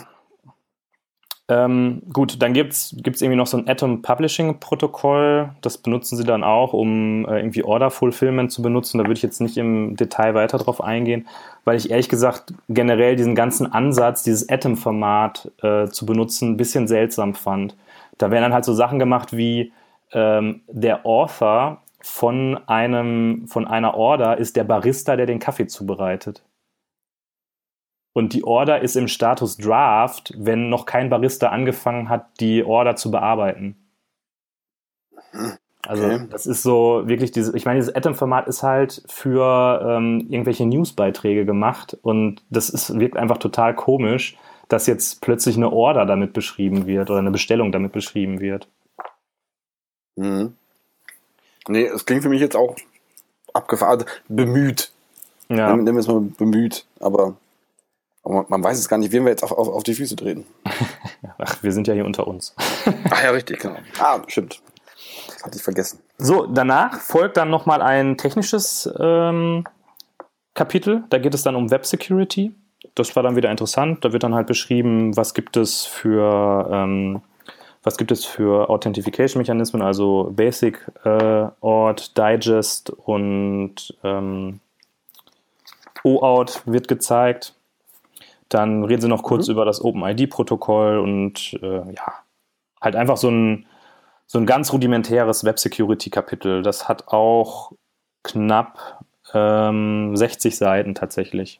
Ähm, gut, dann gibt es irgendwie noch so ein Atom Publishing Protokoll. Das benutzen sie dann auch, um äh, irgendwie Order Fulfillment zu benutzen. Da würde ich jetzt nicht im Detail weiter drauf eingehen, weil ich ehrlich gesagt generell diesen ganzen Ansatz, dieses Atom-Format äh, zu benutzen, ein bisschen seltsam fand. Da werden dann halt so Sachen gemacht wie ähm, der Author von einem, von einer Order ist der Barista, der den Kaffee zubereitet. Und die Order ist im Status Draft, wenn noch kein Barista angefangen hat, die Order zu bearbeiten. Also okay. das ist so wirklich dieses, ich meine, dieses Atom-Format ist halt für ähm, irgendwelche Newsbeiträge gemacht und das ist, wirkt einfach total komisch, dass jetzt plötzlich eine Order damit beschrieben wird oder eine Bestellung damit beschrieben wird. Mhm. Nee, es klingt für mich jetzt auch abgefahren, also bemüht. Ja. Nehmen wir es mal bemüht, aber, aber, man weiß es gar nicht, wen wir jetzt auf, auf, auf die Füße treten. (laughs) Ach, wir sind ja hier unter uns. Ach ja, richtig, genau. Ah, stimmt. Das hatte ich vergessen. So, danach folgt dann nochmal ein technisches ähm, Kapitel. Da geht es dann um Web Security. Das war dann wieder interessant. Da wird dann halt beschrieben, was gibt es für ähm, was gibt es für Authentification-Mechanismen, also Basic, äh, Auth, Digest und ähm, OAuth wird gezeigt. Dann reden sie noch kurz mhm. über das OpenID-Protokoll und äh, ja, halt einfach so ein, so ein ganz rudimentäres Web-Security-Kapitel. Das hat auch knapp ähm, 60 Seiten tatsächlich.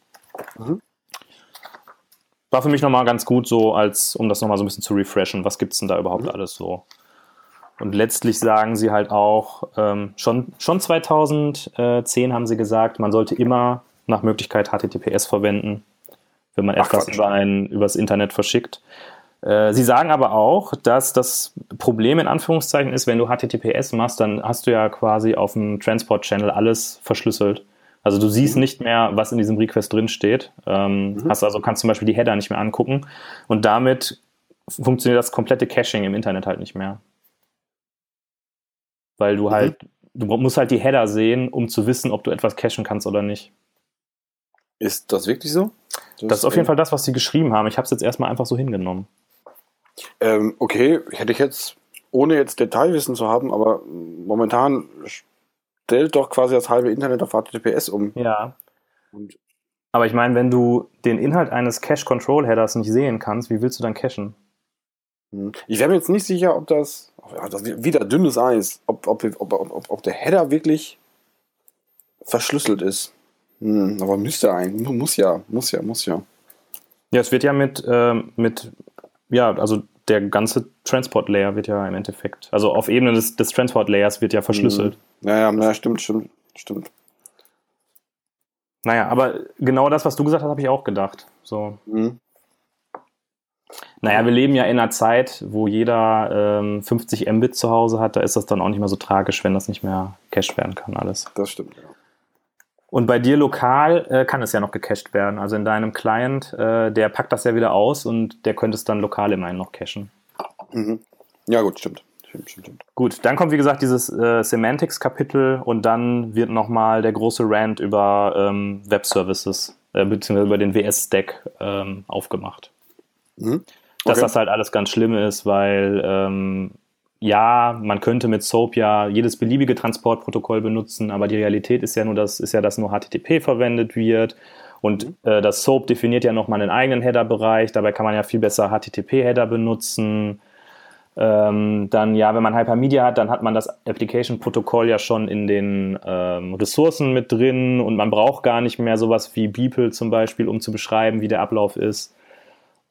Mhm war für mich nochmal ganz gut so, als um das nochmal so ein bisschen zu refreshen. Was gibt es denn da überhaupt mhm. alles so? Und letztlich sagen sie halt auch, ähm, schon, schon 2010 haben sie gesagt, man sollte immer nach Möglichkeit HTTPS verwenden, wenn man Ach, etwas über ein, übers Internet verschickt. Äh, sie sagen aber auch, dass das Problem in Anführungszeichen ist, wenn du HTTPS machst, dann hast du ja quasi auf dem Transport-Channel alles verschlüsselt. Also du siehst mhm. nicht mehr, was in diesem Request drin steht. Ähm, mhm. Hast also kannst zum Beispiel die Header nicht mehr angucken und damit funktioniert das komplette Caching im Internet halt nicht mehr. Weil du mhm. halt, du musst halt die Header sehen, um zu wissen, ob du etwas cachen kannst oder nicht. Ist das wirklich so? Das, das ist auf jeden Fall das, was sie geschrieben haben. Ich habe es jetzt erstmal einfach so hingenommen. Ähm, okay, hätte ich jetzt, ohne jetzt Detailwissen zu haben, aber momentan stellt doch quasi das halbe Internet auf HTTPS um. Ja. Und aber ich meine, wenn du den Inhalt eines Cache-Control-Headers nicht sehen kannst, wie willst du dann cachen? Hm. Ich wäre mir jetzt nicht sicher, ob das, das wieder dünnes Eis, ob, ob, ob, ob, ob der Header wirklich verschlüsselt ist. Hm, aber müsste eigentlich, muss ja, muss ja, muss ja. Ja, es wird ja mit, äh, mit ja, also der ganze Transport Layer wird ja im Endeffekt, also auf Ebene des, des Transport Layers wird ja verschlüsselt. Mhm. Ja, ja, ja, stimmt, stimmt, stimmt. Naja, aber genau das, was du gesagt hast, habe ich auch gedacht. So. Mhm. Naja, wir leben ja in einer Zeit, wo jeder ähm, 50 Mbit zu Hause hat. Da ist das dann auch nicht mehr so tragisch, wenn das nicht mehr cached werden kann, alles. Das stimmt, ja. Und bei dir lokal äh, kann es ja noch gecached werden. Also in deinem Client, äh, der packt das ja wieder aus und der könnte es dann lokal immerhin noch cachen. Mhm. Ja, gut, stimmt. Stimmt, stimmt, stimmt. Gut, dann kommt wie gesagt dieses äh, Semantics-Kapitel und dann wird nochmal der große Rant über ähm, Web-Services äh, beziehungsweise über den WS-Stack ähm, aufgemacht. Mhm. Okay. Dass das halt alles ganz schlimm ist, weil ähm, ja, man könnte mit SOAP ja jedes beliebige Transportprotokoll benutzen, aber die Realität ist ja nur, dass, ist ja, dass nur HTTP verwendet wird. Und mhm. äh, das SOAP definiert ja nochmal einen eigenen Header-Bereich. Dabei kann man ja viel besser HTTP-Header benutzen. Ähm, dann, ja, wenn man Hypermedia hat, dann hat man das Application-Protokoll ja schon in den ähm, Ressourcen mit drin und man braucht gar nicht mehr sowas wie Beeple zum Beispiel, um zu beschreiben, wie der Ablauf ist.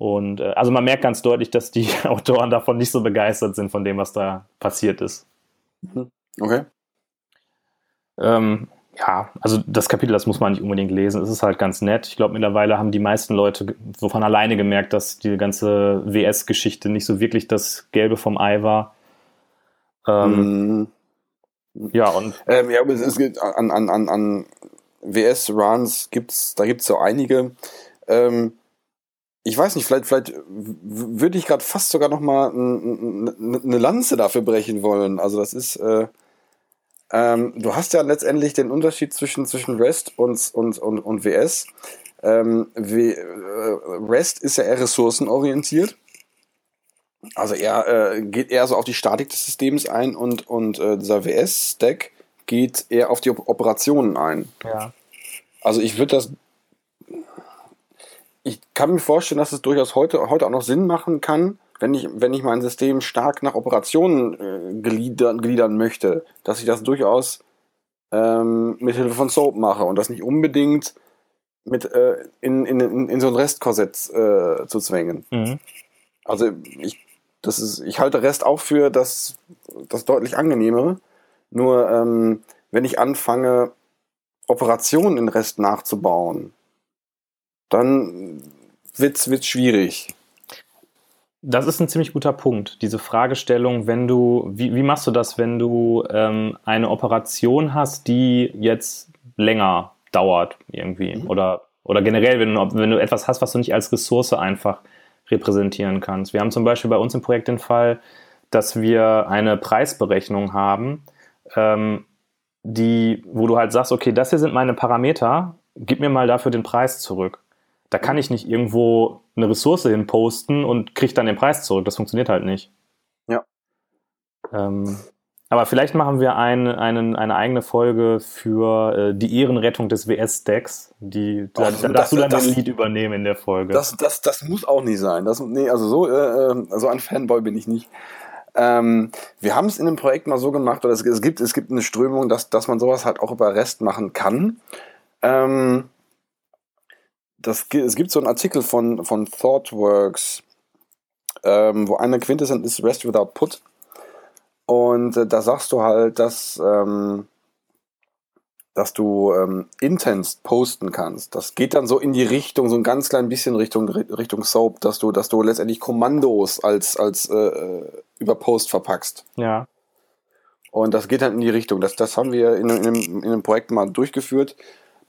Und äh, also man merkt ganz deutlich, dass die (laughs) Autoren davon nicht so begeistert sind von dem, was da passiert ist. Mhm. Okay. Ähm, ja, also das Kapitel, das muss man nicht unbedingt lesen. Es ist halt ganz nett. Ich glaube, mittlerweile haben die meisten Leute so von alleine gemerkt, dass die ganze WS-Geschichte nicht so wirklich das Gelbe vom Ei war. Ähm, mm. Ja, und. Ähm, ja, aber es, es gibt an, an, an, an WS-Runs gibt's, da gibt's so einige. Ähm, ich weiß nicht, vielleicht, vielleicht würde ich gerade fast sogar noch mal eine Lanze dafür brechen wollen. Also das ist, äh, ähm, du hast ja letztendlich den Unterschied zwischen, zwischen REST und, und, und, und WS. Ähm, w, äh, REST ist ja eher ressourcenorientiert. Also er äh, geht eher so auf die Statik des Systems ein und, und äh, dieser WS-Stack geht eher auf die Operationen ein. Ja. Also ich würde das. Ich kann mir vorstellen, dass es durchaus heute, heute auch noch Sinn machen kann, wenn ich, wenn ich mein System stark nach Operationen äh, gliedern, gliedern möchte, dass ich das durchaus ähm, mit Hilfe von Soap mache und das nicht unbedingt mit äh, in, in, in, in so ein Restkorsett äh, zu zwängen. Mhm. Also ich, das ist, ich halte Rest auch für das, das deutlich angenehmere. Nur ähm, wenn ich anfange, Operationen in Rest nachzubauen, dann wird's, wird's schwierig. Das ist ein ziemlich guter Punkt, diese Fragestellung, wenn du, wie, wie machst du das, wenn du ähm, eine Operation hast, die jetzt länger dauert irgendwie mhm. oder, oder generell, wenn du, wenn du etwas hast, was du nicht als Ressource einfach repräsentieren kannst. Wir haben zum Beispiel bei uns im Projekt den Fall, dass wir eine Preisberechnung haben, ähm, die, wo du halt sagst, okay, das hier sind meine Parameter, gib mir mal dafür den Preis zurück. Da kann ich nicht irgendwo eine Ressource hin posten und kriege dann den Preis zurück. Das funktioniert halt nicht. Ja. Ähm, aber vielleicht machen wir ein, einen, eine eigene Folge für äh, die Ehrenrettung des WS-Stacks. Die, da, da darfst du dann das, den Lied übernehmen in der Folge. Das, das, das muss auch nicht sein. Das, nee, also so, äh, äh so ein Fanboy bin ich nicht. Ähm, wir haben es in dem Projekt mal so gemacht, oder es, es, gibt, es gibt eine Strömung, dass, dass man sowas halt auch über REST machen kann. Ähm, das, es gibt so einen Artikel von, von ThoughtWorks, ähm, wo eine Quintessenz ist Rest Without Put. Und äh, da sagst du halt, dass, ähm, dass du ähm, Intents posten kannst. Das geht dann so in die Richtung, so ein ganz klein bisschen Richtung, Richtung Soap, dass du, dass du letztendlich Kommandos als, als äh, äh über Post verpackst. Ja. Und das geht dann in die Richtung. Das, das haben wir in, in, einem, in einem Projekt mal durchgeführt.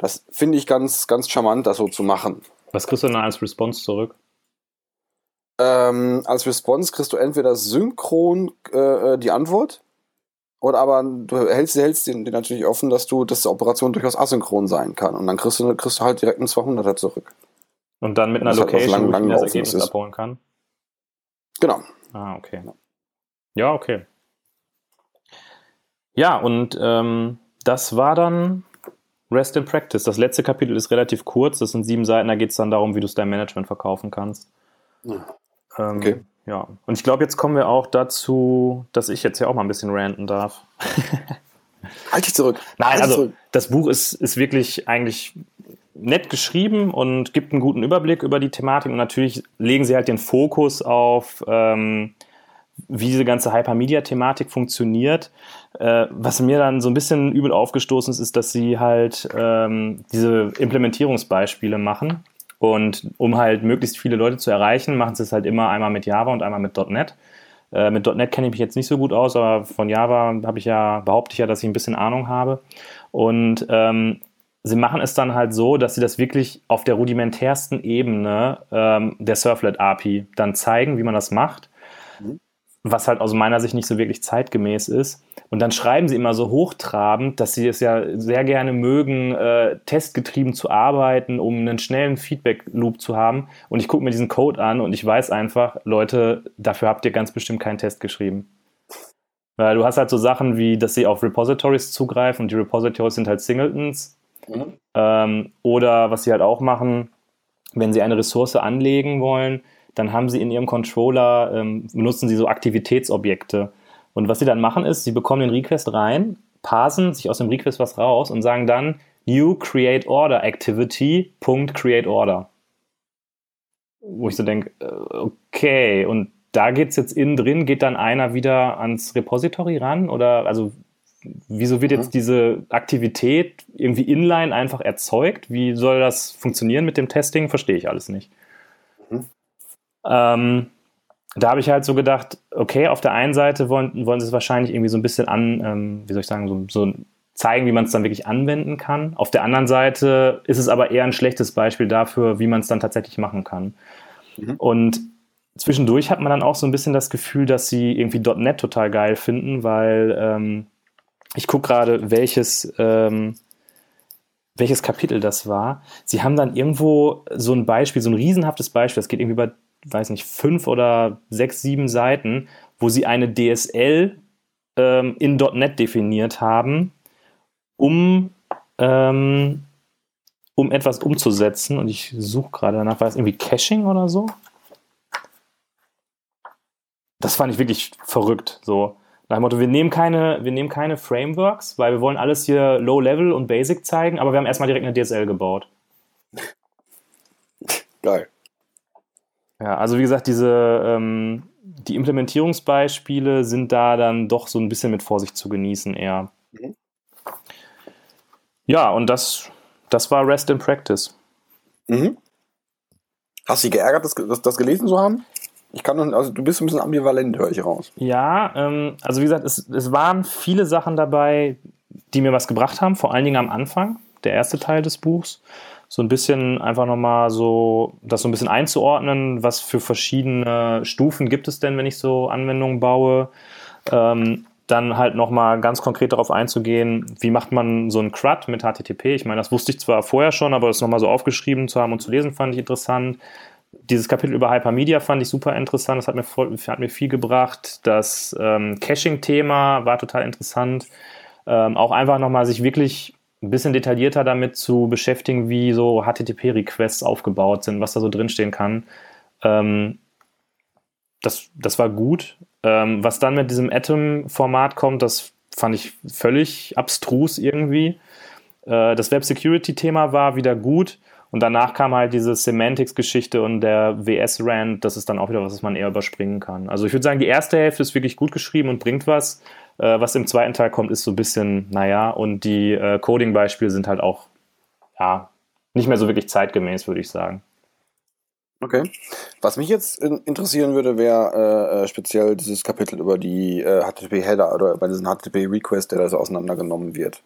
Das finde ich ganz, ganz charmant, das so zu machen. Was kriegst du dann als Response zurück? Ähm, als Response kriegst du entweder synchron äh, äh, die Antwort, oder aber du hältst, hältst den, den, natürlich offen, dass du, dass die Operation durchaus asynchron sein kann. Und dann kriegst du, kriegst du halt direkt einen 200er zurück. Und dann mit einer Location, halt lang, lang wo ich das Ergebnis ist. abholen kann? Genau. Ah, okay. Ja, okay. Ja, und ähm, das war dann Rest in Practice. Das letzte Kapitel ist relativ kurz, das sind sieben Seiten, da geht es dann darum, wie du es deinem Management verkaufen kannst. Ähm, okay. Ja, und ich glaube, jetzt kommen wir auch dazu, dass ich jetzt ja auch mal ein bisschen ranten darf. (laughs) halt dich zurück. Nein, halt also zurück. das Buch ist, ist wirklich eigentlich nett geschrieben und gibt einen guten Überblick über die Thematik und natürlich legen sie halt den Fokus auf ähm, wie diese ganze Hypermedia-Thematik funktioniert. Äh, was mir dann so ein bisschen übel aufgestoßen ist, ist, dass sie halt ähm, diese Implementierungsbeispiele machen. Und um halt möglichst viele Leute zu erreichen, machen sie es halt immer einmal mit Java und einmal mit .NET. Äh, mit .NET kenne ich mich jetzt nicht so gut aus, aber von Java habe ich ja, behaupte ich ja, dass ich ein bisschen Ahnung habe. Und ähm, sie machen es dann halt so, dass sie das wirklich auf der rudimentärsten Ebene ähm, der Surflet API dann zeigen, wie man das macht was halt aus meiner Sicht nicht so wirklich zeitgemäß ist. Und dann schreiben sie immer so hochtrabend, dass sie es ja sehr gerne mögen, äh, testgetrieben zu arbeiten, um einen schnellen Feedback-Loop zu haben. Und ich gucke mir diesen Code an und ich weiß einfach, Leute, dafür habt ihr ganz bestimmt keinen Test geschrieben. Weil du hast halt so Sachen wie, dass sie auf Repositories zugreifen und die Repositories sind halt Singletons. Mhm. Ähm, oder was sie halt auch machen, wenn sie eine Ressource anlegen wollen, dann haben sie in ihrem Controller, ähm, benutzen sie so Aktivitätsobjekte. Und was sie dann machen ist, sie bekommen den Request rein, parsen sich aus dem Request was raus und sagen dann New Create Order Activity. Create Order. Wo ich so denke, äh, okay, und da geht es jetzt innen drin, geht dann einer wieder ans Repository ran? Oder also wieso wird jetzt mhm. diese Aktivität irgendwie inline einfach erzeugt? Wie soll das funktionieren mit dem Testing? Verstehe ich alles nicht. Ähm, da habe ich halt so gedacht, okay, auf der einen Seite wollen, wollen sie es wahrscheinlich irgendwie so ein bisschen an, ähm, wie soll ich sagen, so, so zeigen, wie man es dann wirklich anwenden kann. Auf der anderen Seite ist es aber eher ein schlechtes Beispiel dafür, wie man es dann tatsächlich machen kann. Mhm. Und zwischendurch hat man dann auch so ein bisschen das Gefühl, dass sie irgendwie .NET total geil finden, weil ähm, ich gucke gerade, welches, ähm, welches Kapitel das war. Sie haben dann irgendwo so ein Beispiel, so ein riesenhaftes Beispiel, das geht irgendwie über weiß nicht, fünf oder sechs, sieben Seiten, wo sie eine DSL ähm, in .NET definiert haben, um, ähm, um etwas umzusetzen. Und ich suche gerade danach, war es irgendwie Caching oder so? Das fand ich wirklich verrückt. So. Nach dem Motto, wir nehmen, keine, wir nehmen keine Frameworks, weil wir wollen alles hier Low-Level und Basic zeigen, aber wir haben erstmal direkt eine DSL gebaut. Geil. Ja, also wie gesagt, diese ähm, die Implementierungsbeispiele sind da dann doch so ein bisschen mit Vorsicht zu genießen eher. Mhm. Ja, und das, das war Rest in Practice. Mhm. Hast du dich geärgert, das, das, das gelesen zu haben? Ich kann also du bist ein bisschen ambivalent, höre ich raus. Ja, ähm, also wie gesagt, es, es waren viele Sachen dabei, die mir was gebracht haben, vor allen Dingen am Anfang, der erste Teil des Buchs so ein bisschen einfach nochmal so, das so ein bisschen einzuordnen, was für verschiedene Stufen gibt es denn, wenn ich so Anwendungen baue. Ähm, dann halt nochmal ganz konkret darauf einzugehen, wie macht man so ein CRUD mit HTTP. Ich meine, das wusste ich zwar vorher schon, aber das nochmal so aufgeschrieben zu haben und zu lesen, fand ich interessant. Dieses Kapitel über Hypermedia fand ich super interessant, das hat mir, voll, hat mir viel gebracht. Das ähm, Caching-Thema war total interessant. Ähm, auch einfach nochmal sich wirklich ein bisschen detaillierter damit zu beschäftigen, wie so HTTP-Requests aufgebaut sind, was da so drinstehen kann. Ähm, das, das war gut. Ähm, was dann mit diesem Atom-Format kommt, das fand ich völlig abstrus irgendwie. Äh, das Web-Security-Thema war wieder gut. Und danach kam halt diese Semantics-Geschichte und der WS-Rand. Das ist dann auch wieder was, was man eher überspringen kann. Also ich würde sagen, die erste Hälfte ist wirklich gut geschrieben und bringt was. Äh, was im zweiten Teil kommt, ist so ein bisschen, naja, und die äh, Coding-Beispiele sind halt auch, ja, nicht mehr so wirklich zeitgemäß, würde ich sagen. Okay. Was mich jetzt interessieren würde, wäre äh, äh, speziell dieses Kapitel über die äh, HTTP-Header oder bei diesen HTTP-Request, der da so auseinandergenommen wird.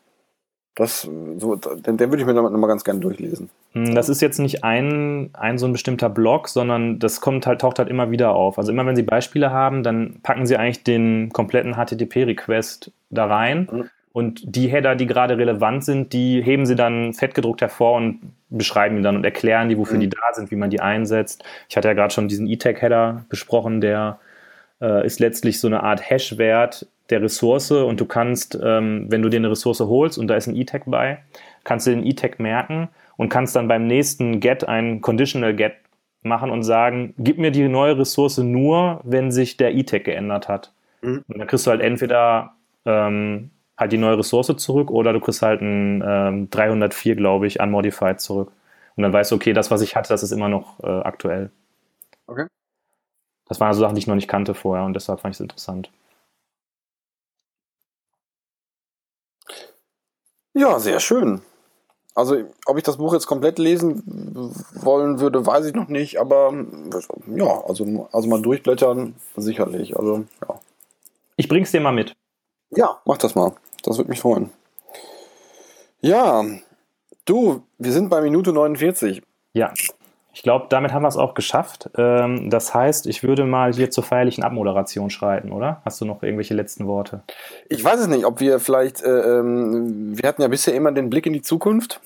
Das, so, den, den würde ich mir nochmal ganz gerne durchlesen. Hm, das ist jetzt nicht ein, ein so ein bestimmter Block, sondern das kommt halt, taucht halt immer wieder auf. Also immer wenn Sie Beispiele haben, dann packen Sie eigentlich den kompletten HTTP-Request da rein. Mhm. Und die Header, die gerade relevant sind, die heben sie dann fettgedruckt hervor und beschreiben die dann und erklären die, wofür mhm. die da sind, wie man die einsetzt. Ich hatte ja gerade schon diesen E-Tag-Header besprochen, der äh, ist letztlich so eine Art Hash-Wert, der Ressource und du kannst, ähm, wenn du dir eine Ressource holst und da ist ein E-Tag bei, kannst du den E-Tag merken und kannst dann beim nächsten Get ein Conditional Get machen und sagen, gib mir die neue Ressource nur, wenn sich der E-Tag geändert hat. Mhm. Und dann kriegst du halt entweder ähm, halt die neue Ressource zurück oder du kriegst halt ein ähm, 304, glaube ich, unmodified zurück. Und dann weißt du, okay, das, was ich hatte, das ist immer noch äh, aktuell. Okay. Das waren also Sachen, die ich noch nicht kannte vorher und deshalb fand ich es interessant. Ja, sehr schön. Also, ob ich das Buch jetzt komplett lesen wollen würde, weiß ich noch nicht, aber ja, also, also mal durchblättern, sicherlich. Also, ja. Ich bring's dir mal mit. Ja, mach das mal. Das würde mich freuen. Ja, du, wir sind bei Minute 49. Ja. Ich glaube, damit haben wir es auch geschafft. Ähm, das heißt, ich würde mal hier zur feierlichen Abmoderation schreiten, oder? Hast du noch irgendwelche letzten Worte? Ich weiß es nicht, ob wir vielleicht, äh, ähm, wir hatten ja bisher immer den Blick in die Zukunft.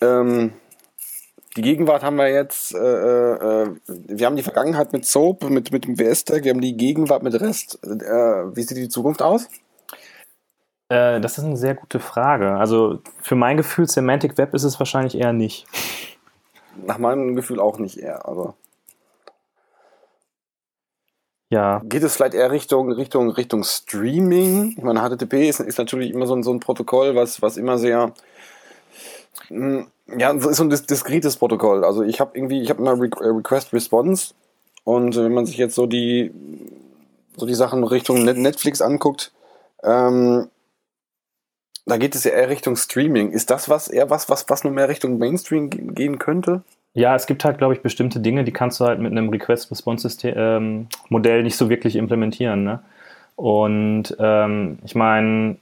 Ähm, die Gegenwart haben wir jetzt, äh, äh, wir haben die Vergangenheit mit Soap, mit, mit dem WS-Tag, wir haben die Gegenwart mit Rest. Äh, wie sieht die Zukunft aus? Äh, das ist eine sehr gute Frage. Also für mein Gefühl, Semantic Web ist es wahrscheinlich eher nicht. Nach meinem Gefühl auch nicht eher, aber. Ja. Geht es vielleicht eher Richtung, Richtung, Richtung Streaming? Ich meine, HTTP ist, ist natürlich immer so ein, so ein Protokoll, was, was immer sehr, mh, hm, ja, so ist so ein diskretes Protokoll. Also ich habe irgendwie, ich habe immer Re äh, Request Response und wenn man sich jetzt so die, so die Sachen Richtung Netflix anguckt, ähm, da geht es ja eher Richtung Streaming. Ist das was eher was, was, was nur mehr Richtung Mainstream gehen könnte? Ja, es gibt halt, glaube ich, bestimmte Dinge, die kannst du halt mit einem Request-Response-Modell ähm, nicht so wirklich implementieren. Ne? Und ähm, ich meine,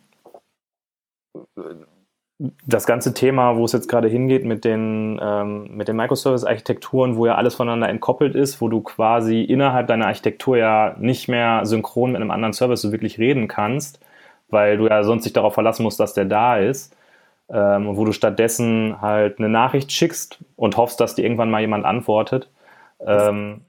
das ganze Thema, wo es jetzt gerade hingeht mit den, ähm, mit den Microservice-Architekturen, wo ja alles voneinander entkoppelt ist, wo du quasi innerhalb deiner Architektur ja nicht mehr synchron mit einem anderen Service so wirklich reden kannst, weil du ja sonst dich darauf verlassen musst, dass der da ist. Ähm, wo du stattdessen halt eine Nachricht schickst und hoffst, dass dir irgendwann mal jemand antwortet. Ähm,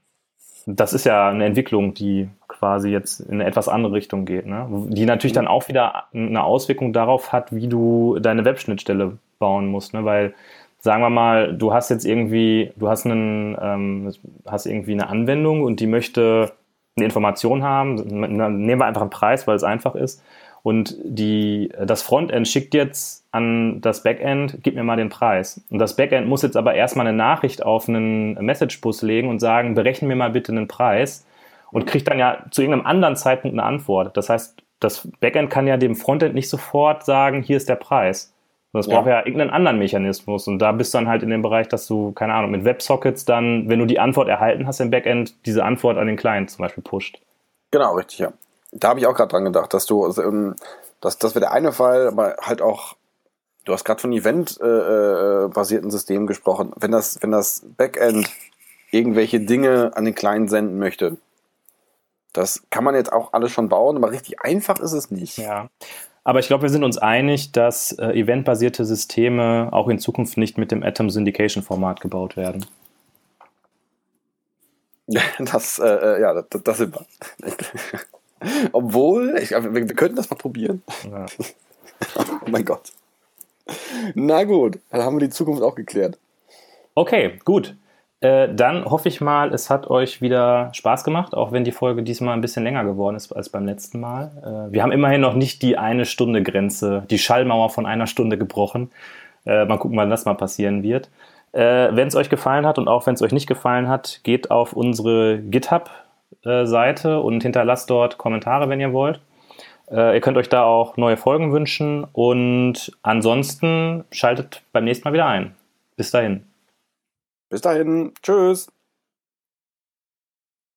das ist ja eine Entwicklung, die quasi jetzt in eine etwas andere Richtung geht, ne? die natürlich dann auch wieder eine Auswirkung darauf hat, wie du deine Webschnittstelle bauen musst, ne? weil sagen wir mal, du hast jetzt irgendwie, du hast einen, ähm, hast irgendwie eine Anwendung und die möchte eine Information haben, nehmen wir einfach einen Preis, weil es einfach ist und die, das Frontend schickt jetzt an das Backend, gib mir mal den Preis. Und das Backend muss jetzt aber erstmal eine Nachricht auf einen Messagebus legen und sagen, berechne mir mal bitte einen Preis und kriegt dann ja zu irgendeinem anderen Zeitpunkt eine Antwort. Das heißt, das Backend kann ja dem Frontend nicht sofort sagen, hier ist der Preis. Das ja. braucht ja irgendeinen anderen Mechanismus. Und da bist du dann halt in dem Bereich, dass du, keine Ahnung, mit Websockets dann, wenn du die Antwort erhalten hast im Backend, diese Antwort an den Client zum Beispiel pusht. Genau, richtig, ja da habe ich auch gerade dran gedacht, dass du, also, ähm, das, das wäre der eine Fall, aber halt auch, du hast gerade von Event-basierten äh, äh, Systemen gesprochen. Wenn das, wenn das Backend irgendwelche Dinge an den Client senden möchte, das kann man jetzt auch alles schon bauen, aber richtig einfach ist es nicht. Ja. Aber ich glaube, wir sind uns einig, dass äh, eventbasierte Systeme auch in Zukunft nicht mit dem Atom Syndication Format gebaut werden. (laughs) Das, äh, äh ja, das, das sind wir. Obwohl, ich, wir, wir könnten das mal probieren. Ja. (laughs) oh mein Gott. Na gut, dann haben wir die Zukunft auch geklärt. Okay, gut. Äh, dann hoffe ich mal, es hat euch wieder Spaß gemacht, auch wenn die Folge diesmal ein bisschen länger geworden ist als beim letzten Mal. Äh, wir haben immerhin noch nicht die eine Stunde Grenze, die Schallmauer von einer Stunde gebrochen. Äh, mal gucken, wann das mal passieren wird. Äh, wenn es euch gefallen hat und auch wenn es euch nicht gefallen hat, geht auf unsere GitHub äh, Seite und hinterlasst dort Kommentare, wenn ihr wollt. Äh, ihr könnt euch da auch neue Folgen wünschen und ansonsten schaltet beim nächsten Mal wieder ein. Bis dahin. Bis dahin. Tschüss.